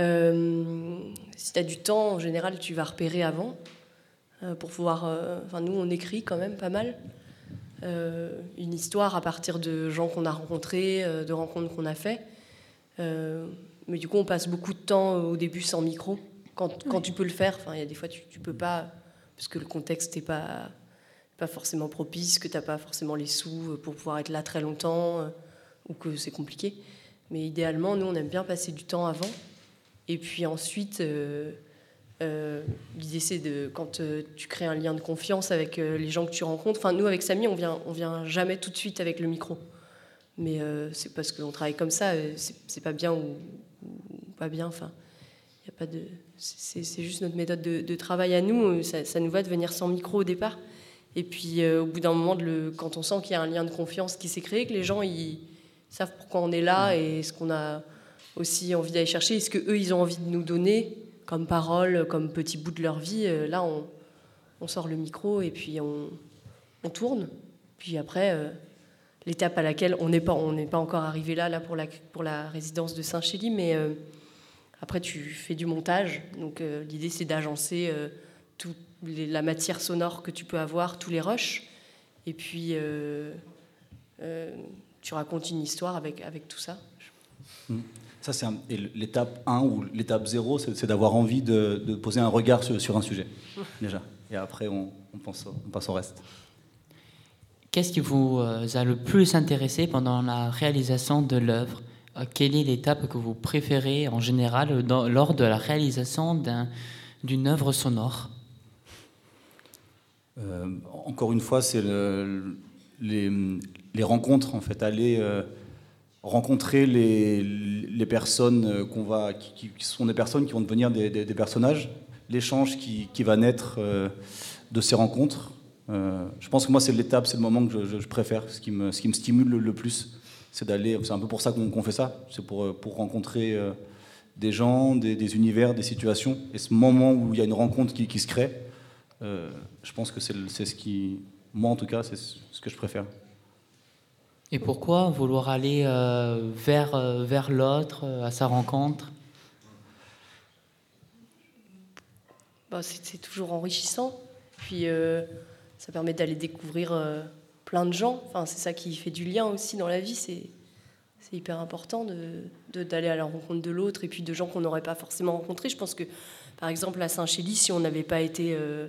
Euh, si tu as du temps, en général, tu vas repérer avant pour pouvoir. Enfin, nous, on écrit quand même pas mal. Une histoire à partir de gens qu'on a rencontrés, de rencontres qu'on a fait. Mais du coup, on passe beaucoup de temps au début sans micro. Quand, quand tu peux le faire, il y a des fois, tu, tu peux pas, parce que le contexte n'est pas, pas forcément propice, que tu n'as pas forcément les sous pour pouvoir être là très longtemps, euh, ou que c'est compliqué. Mais idéalement, nous, on aime bien passer du temps avant. Et puis ensuite, euh, euh, l'idée, c'est de, quand euh, tu crées un lien de confiance avec euh, les gens que tu rencontres, enfin, nous, avec Samy, on vient, on vient jamais tout de suite avec le micro. Mais euh, c'est parce qu'on travaille comme ça, euh, c'est pas bien ou, pas bien. Enfin, y a pas de, c'est juste notre méthode de, travail à nous. euh, Ça, ça nous va de venir sans micro au départ. Et puis, euh, au bout d'un moment, de le, quand on sent qu'il y a un lien de confiance qui s'est créé, que les gens ils savent pourquoi on est là et ce qu'on a aussi envie d'aller chercher, et ce qu'eux, ils ont envie de nous donner comme parole, comme petit bout de leur vie, euh, là, on, on sort le micro et puis on, on tourne. Puis après, euh, l'étape à laquelle on n'est pas, on n'est pas encore arrivé là, là pour la, pour la résidence de Saint-Chély, mais après tu fais du montage. Donc l'idée c'est d'agencer toute les- la matière sonore que tu peux avoir, tous les rushs, et puis euh, euh, tu racontes une histoire avec, avec tout ça. Mm. Ça, c'est un- et l'étape 1 ou l'étape 0, c'est c'est d'avoir envie de, de poser un regard sur, sur un sujet, déjà. Et après, on, on pense, au- on passe au reste. Qu'est-ce qui vous euh, a le plus intéressé pendant la réalisation de l'œuvre? Quelle est l'étape que vous préférez en général dans- lors de la réalisation d'un- d'une œuvre sonore? Encore une fois, c'est le- les, rencontres, en fait, aller euh, rencontrer les, personnes euh, qu'on va, qui, sont des personnes qui vont devenir des, personnages, l'échange qui, va naître euh, de ces rencontres. Euh, je pense que moi, c'est l'étape, c'est le moment que je, préfère, ce qui me, stimule le, plus, c'est d'aller. C'est un peu pour ça qu'on fait ça, c'est pour, euh, rencontrer euh, des gens, des, univers, des situations. Et ce moment où il y a une rencontre qui se crée, euh, je pense que c'est ce qui, moi en tout cas, c'est ce que je préfère. Et pourquoi vouloir aller euh, vers, euh, vers l'autre, à sa rencontre? Bah, c'est c'est toujours enrichissant. Puis euh, ça permet d'aller découvrir euh, plein de gens. Enfin, c'est ça qui fait du lien aussi dans la vie. C'est c'est hyper important de- de- d'aller à la rencontre de l'autre et puis de gens qu'on n'aurait pas forcément rencontrés. Je pense que, par exemple, à Saint-Chély, si on n'avait pas été euh,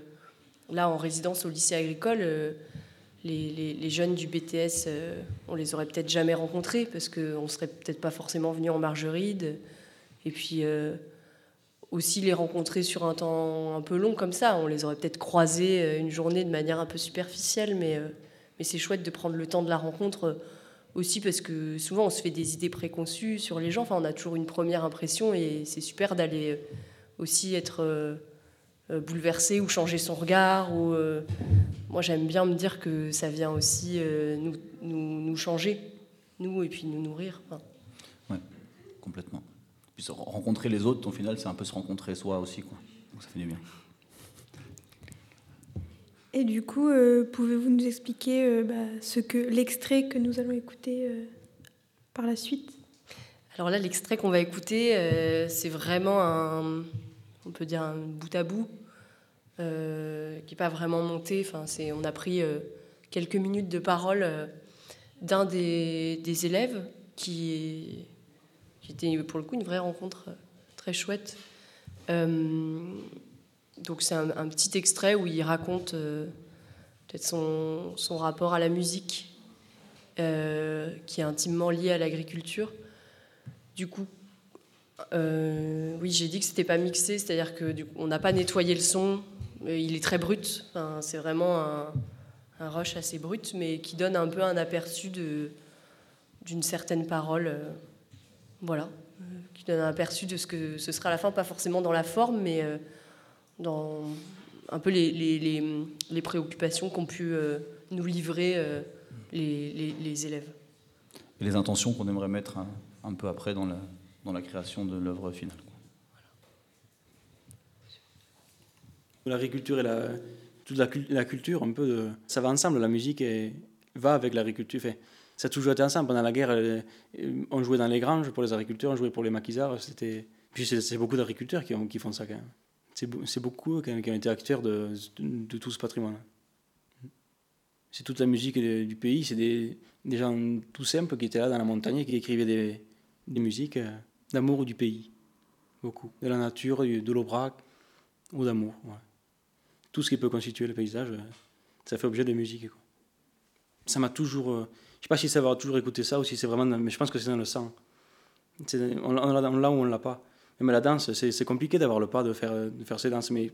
là, en résidence au lycée agricole, euh, les, jeunes du BTS, euh, on les aurait peut-être jamais rencontrés parce qu'on serait peut-être pas forcément venu en Margeride. Et puis euh, aussi les rencontrer sur un temps un peu long comme ça, on les aurait peut-être croisés une journée de manière un peu superficielle, mais, mais c'est chouette de prendre le temps de la rencontre aussi parce que souvent on se fait des idées préconçues sur les gens. Enfin, on a toujours une première impression et c'est super d'aller aussi être euh, bouleversé ou changer son regard. Ou, euh, moi, j'aime bien me dire que ça vient aussi euh, nous, nous, nous changer, nous, et puis nous nourrir. Enfin, Ouais, complètement. Puis rencontrer les autres, au final, c'est un peu se rencontrer soi aussi, quoi. Donc ça fait du bien. Et du coup, euh, pouvez-vous nous expliquer euh, bah, ce que l'extrait que nous allons écouter euh, par la suite? Alors là, l'extrait qu'on va écouter, euh, c'est vraiment un, on peut dire un bout à bout, euh, qui n'est pas vraiment monté. C'est, on a pris euh, quelques minutes de parole euh, d'un des, élèves qui, était pour le coup une vraie rencontre très chouette. Donc c'est un, petit extrait où il raconte peut-être son, rapport à la musique, qui est intimement lié à l'agriculture. Du coup, euh, oui, j'ai dit que c'était pas mixé, c'est-à-dire que on n'a pas nettoyé le son. Il est très brut. C'est vraiment un, un rush assez brut, mais qui donne un peu un aperçu d'une certaine parole. euh, voilà, euh, qui donne un aperçu de ce que ce sera à la fin, pas forcément dans la forme, mais dans un peu les, préoccupations qu'ont pu nous livrer les, élèves. Et les intentions qu'on aimerait mettre un, un peu après dans la, dans la création de l'œuvre finale. L'agriculture et toute la, cul- la culture, un peu, ça va ensemble. La musique va avec l'agriculture. Ça a toujours été ensemble. Pendant la guerre, euh, on jouait dans les granges pour les agriculteurs, on jouait pour les maquisards. C'était... Puis c'est, beaucoup d'agriculteurs qui, ont- qui font ça quand même. C'est, beau- c'est beaucoup qui ont été acteurs de, tout ce patrimoine. C'est toute la musique du pays. C'est des, gens tout simples qui étaient là dans la montagne et qui écrivaient des, des musiques euh, d'amour du pays. Beaucoup. De la nature, de l'aubrac ou d'amour. tout ce qui peut constituer le paysage, euh, ça fait objet de musique. Ça m'a toujours. euh, je sais pas si ça va toujours écouter ça ou si c'est vraiment. mais je pense que c'est dans le sang. On, on l'a ou on l'a pas. Même la danse, c'est compliqué d'avoir le pas de faire, de faire ces danses, mais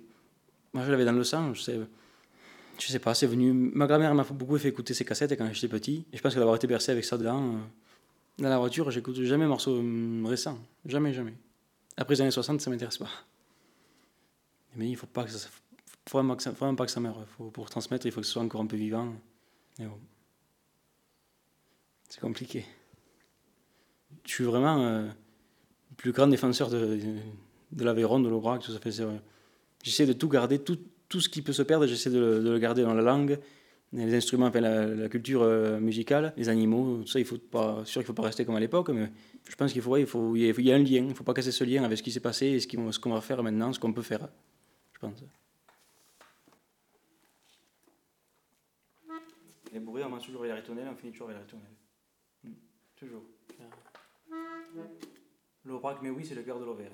moi je l'avais dans le sang. Je sais, je sais pas, c'est venu. Ma grand-mère m'a beaucoup fait écouter ses cassettes quand j'étais petit. Et je pense que d'avoir été bercé avec ça dedans, euh, dans la voiture, j'écoute jamais un morceau hum, récent. Jamais, jamais. Après les années 60, ça m'intéresse pas. Mais il faut pas que faut vraiment, pas que ça meure. Pour transmettre, il faut que ce soit encore un peu vivant. C'est compliqué. Je suis vraiment euh, le plus grand défenseur de, de, de l'Aveyron, de l'Aubrac, tout ça. J'essaie de tout garder, tout, ce qui peut se perdre, j'essaie de, de le garder dans la langue, les instruments, enfin, la, la culture euh, musicale, les animaux, tout ça, il faut pas, sûr qu'il ne faut pas rester comme à l'époque, mais je pense qu'il faut, ouais, il faut, il y a- il y a un lien, il ne faut pas casser ce lien avec ce qui s'est passé et ce qu'on va faire maintenant, ce qu'on peut faire, je pense. Les bourrés, on mange toujours les ritournelles, on finit toujours avec les ritournelles. Mm. Toujours. L'Aubrac, mais oui, c'est le cœur de l'Auvergne.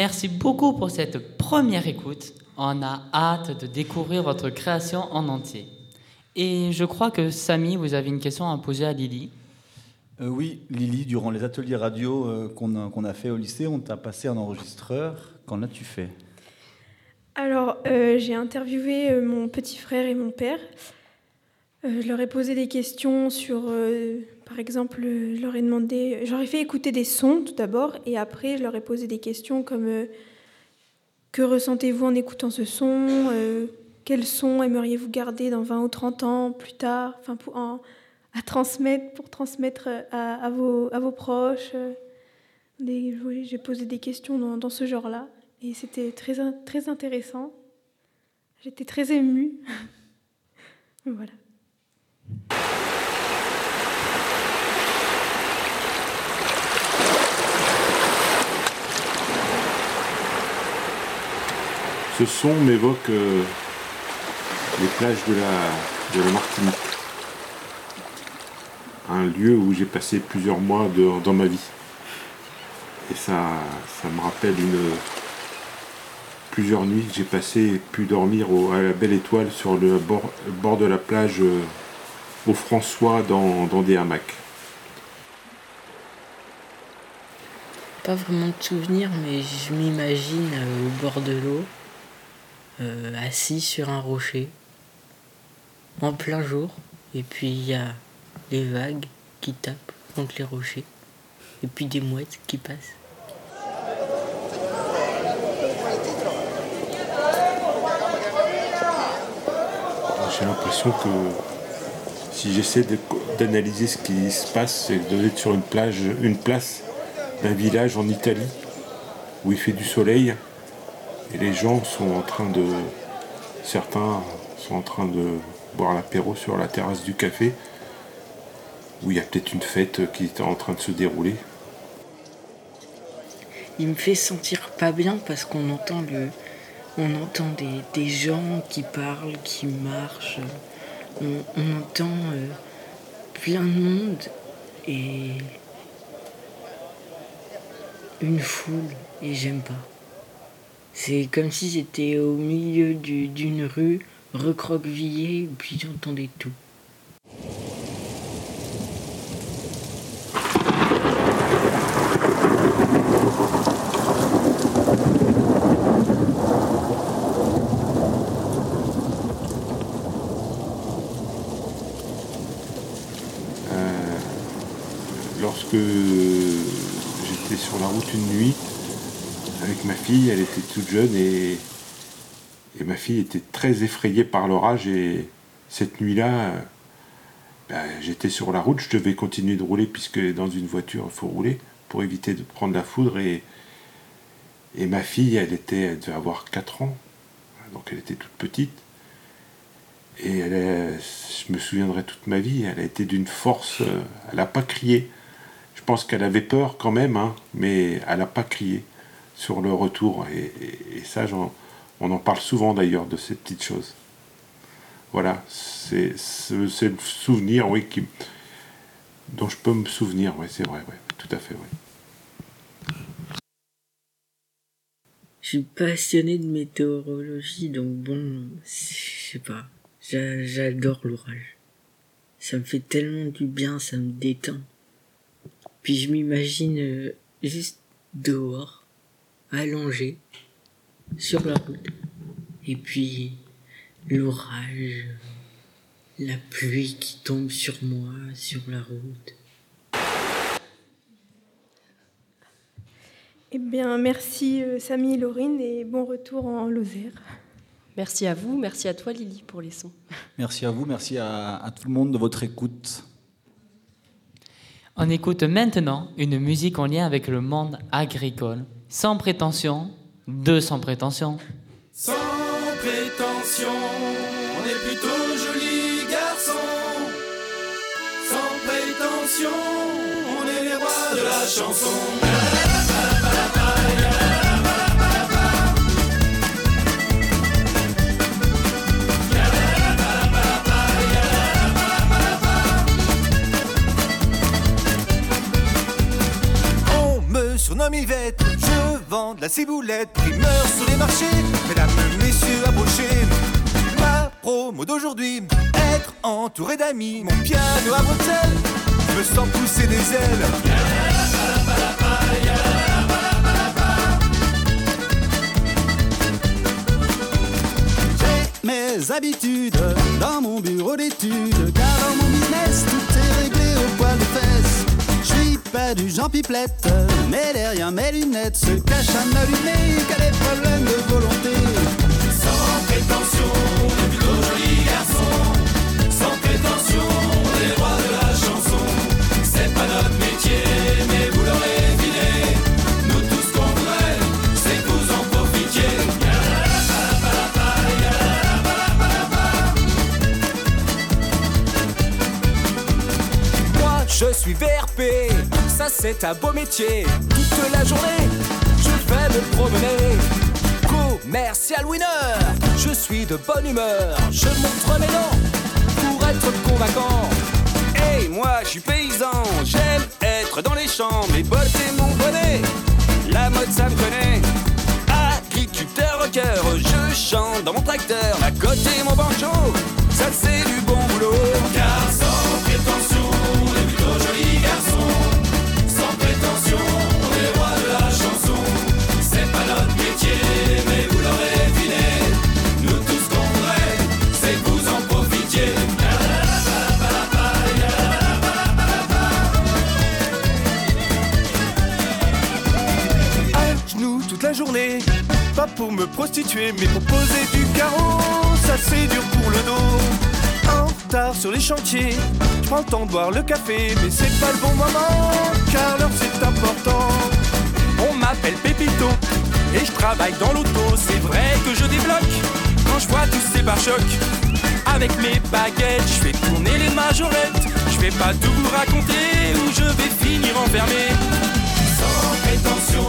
Merci beaucoup pour cette première écoute. On a hâte de découvrir votre création en entier. Et je crois que Samy, vous avez une question à poser à Lily. Euh, oui, Lily, durant les ateliers radio euh, qu'on a, a fait au lycée, on t'a passé un enregistreur. Qu'en as-tu fait? Alors, euh, j'ai interviewé euh, mon petit frère et mon père. Euh, je leur ai posé des questions sur, euh, par exemple, euh, demandé, ai fait écouter des sons tout d'abord, et après, je leur ai posé des questions comme euh, que ressentez-vous en écoutant ce son Euh, Quel son aimeriez-vous garder dans 20 ou 30 ans plus tard enfin, pour, à transmettre, pour transmettre euh, à, vos, proches J'ai posé des questions dans, ce genre-là, et c'était très, très intéressant. J'étais très émue. voilà. Ce son m'évoque euh, les plages de la, de la Martinique. Un lieu où j'ai passé plusieurs mois dans ma vie. Et ça, ça me rappelle une, plusieurs nuits que j'ai passées et pu dormir à la belle étoile sur le bord, bord de la plage euh, au François dans, dans des hamacs. Pas vraiment de souvenirs, mais je m'imagine euh, au bord de l'eau, euh, assis sur un rocher, en plein jour, et puis il y a les vagues qui tapent contre les rochers, et puis des mouettes qui passent. J'ai l'impression que si j'essaie de- d'analyser ce qui se passe, c'est d'être sur une plage, une place d'un village en Italie où il fait du soleil et les gens sont en train de, certains sont en train de boire l'apéro sur la terrasse du café où il y a peut-être une fête qui est en train de se dérouler. Il me fait sentir pas bien parce qu'on entend le, on entend des, des gens qui parlent, qui marchent, on, entend euh, plein de monde et une foule et j'aime pas. C'est comme si j'étais au milieu du- d'une rue recroquevillée puis j'entendais tout. Euh, lorsque j'étais sur la route une nuit avec ma fille, elle était toute jeune et, ma fille était très effrayée par l'orage et cette nuit-là, ben, j'étais sur la route, je devais continuer de rouler puisque dans une voiture il faut rouler pour éviter de prendre la foudre et, ma fille, elle était, elle devait avoir 4 ans, donc elle était toute petite. Et elle je me souviendrai toute ma vie, elle a été d'une force, euh, elle n'a pas crié. Je pense qu'elle avait peur quand même, hein, mais elle n'a pas crié sur le retour. Et, ça, j'en- on en parle souvent d'ailleurs de ces petites choses. Voilà, c'est le souvenir, oui, dont je peux me souvenir, oui, c'est vrai, oui, tout à fait, oui. Je suis passionné de météorologie, donc bon, je sais pas. J'a- J'adore l'orage. Ça me fait tellement du bien, ça me détend. Puis je m'imagine euh, juste dehors, allongé, sur la route. Et puis l'orage, la pluie qui tombe sur moi, sur la route. Eh bien, merci euh, Samy et Laurine et bon retour en Lozère. Merci à vous, merci à toi Lily pour les sons. Merci à vous, merci à, à tout le monde de votre écoute. On écoute maintenant une musique en lien avec le monde agricole, sans prétention, de sans prétention. Sans prétention, on est plutôt jolis garçons. Sans prétention, on est les rois de la chanson. On me surnomme Yvette, je vends de la ciboulette, primeur sur les marchés, mesdames, messieurs, approchez. Ma promo d'aujourd'hui, être entouré d'amis, mon piano à Bruxelles, me sens pousser des ailes. J'ai mes habitudes dans mon bureau d'études, car dans mon business tout est réglé au poil de fesses. Pas du Jean Pipelette, mais derrière mes lunettes se cache un allumé qui a des problèmes de volonté. Sans prétention, on est plutôt joli garçon. Sans prétention, les rois de la chanson. C'est pas notre métier, mais vous l'aurez deviné. Nous tous qu'on voudrait, c'est que vous en profitiez. Je suis VRP, ça c'est un beau métier. Toute la journée, je vais me promener. Commercial winner, je suis de bonne humeur. Je montre mes dents pour être convaincant. Hey, moi je suis paysan, j'aime être dans les champs. Mes bottes et mon bonnet, la mode ça me connaît. Agriculteur rocker, je chante dans mon tracteur. À côté mon banjo, ça c'est du bon boulot. Car sans pour me prostituer, mais pour poser du carreau. Ça c'est dur pour le dos. Sur les chantiers, je prends le temps de boire le café, mais c'est pas le bon moment, car l'heure c'est important. On m'appelle Pépito, et je travaille dans l'auto. C'est vrai que je débloque quand je vois tous ces pare-chocs. Avec mes baguettes, je fais tourner les majorettes. Je vais pas tout vous raconter où je vais finir enfermé. Sans prétention,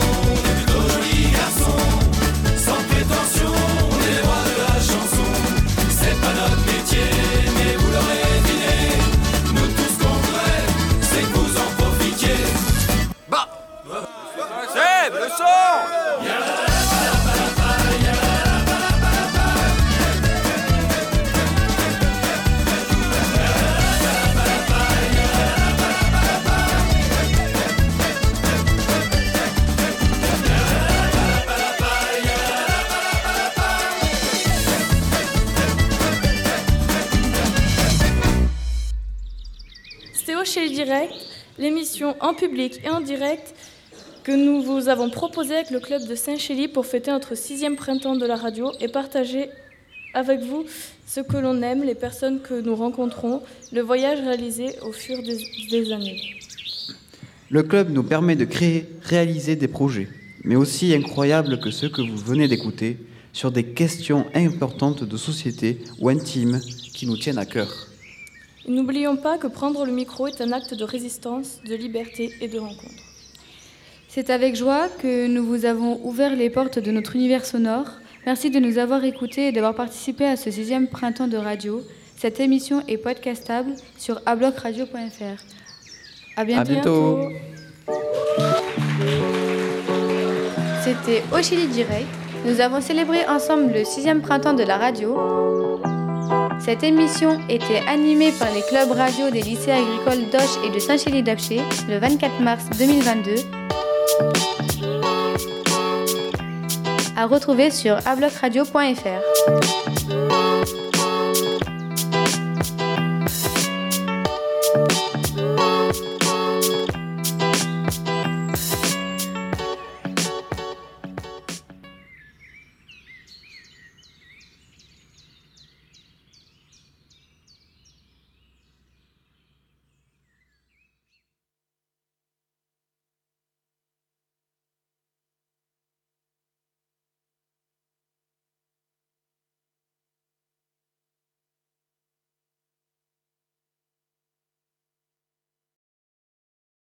Direct, l'émission en public et en direct que nous vous avons proposée avec le club de Saint-Chély pour fêter notre sixième printemps de la radio et partager avec vous ce que l'on aime, les personnes que nous rencontrons, le voyage réalisé au fur des, années. Le club nous permet de créer, réaliser des projets, mais aussi incroyables que ceux que vous venez d'écouter, sur des questions importantes de société ou intimes qui nous tiennent à cœur. N'oublions pas que prendre le micro est un acte de résistance, de liberté et de rencontre. C'est avec joie que nous vous avons ouvert les portes de notre univers sonore. Merci de nous avoir écoutés et d'avoir participé à ce sixième printemps de radio. Cette émission est podcastable sur ablocradio.fr. À bientôt. À bientôt. C'était Au Chili Direct. Nous avons célébré ensemble le sixième printemps de la radio. Cette émission était animée par les clubs radio des lycées agricoles d'Auch et de Saint-Chély-d'Apcher le 24 mars 2022. À retrouver sur ablocradio.fr.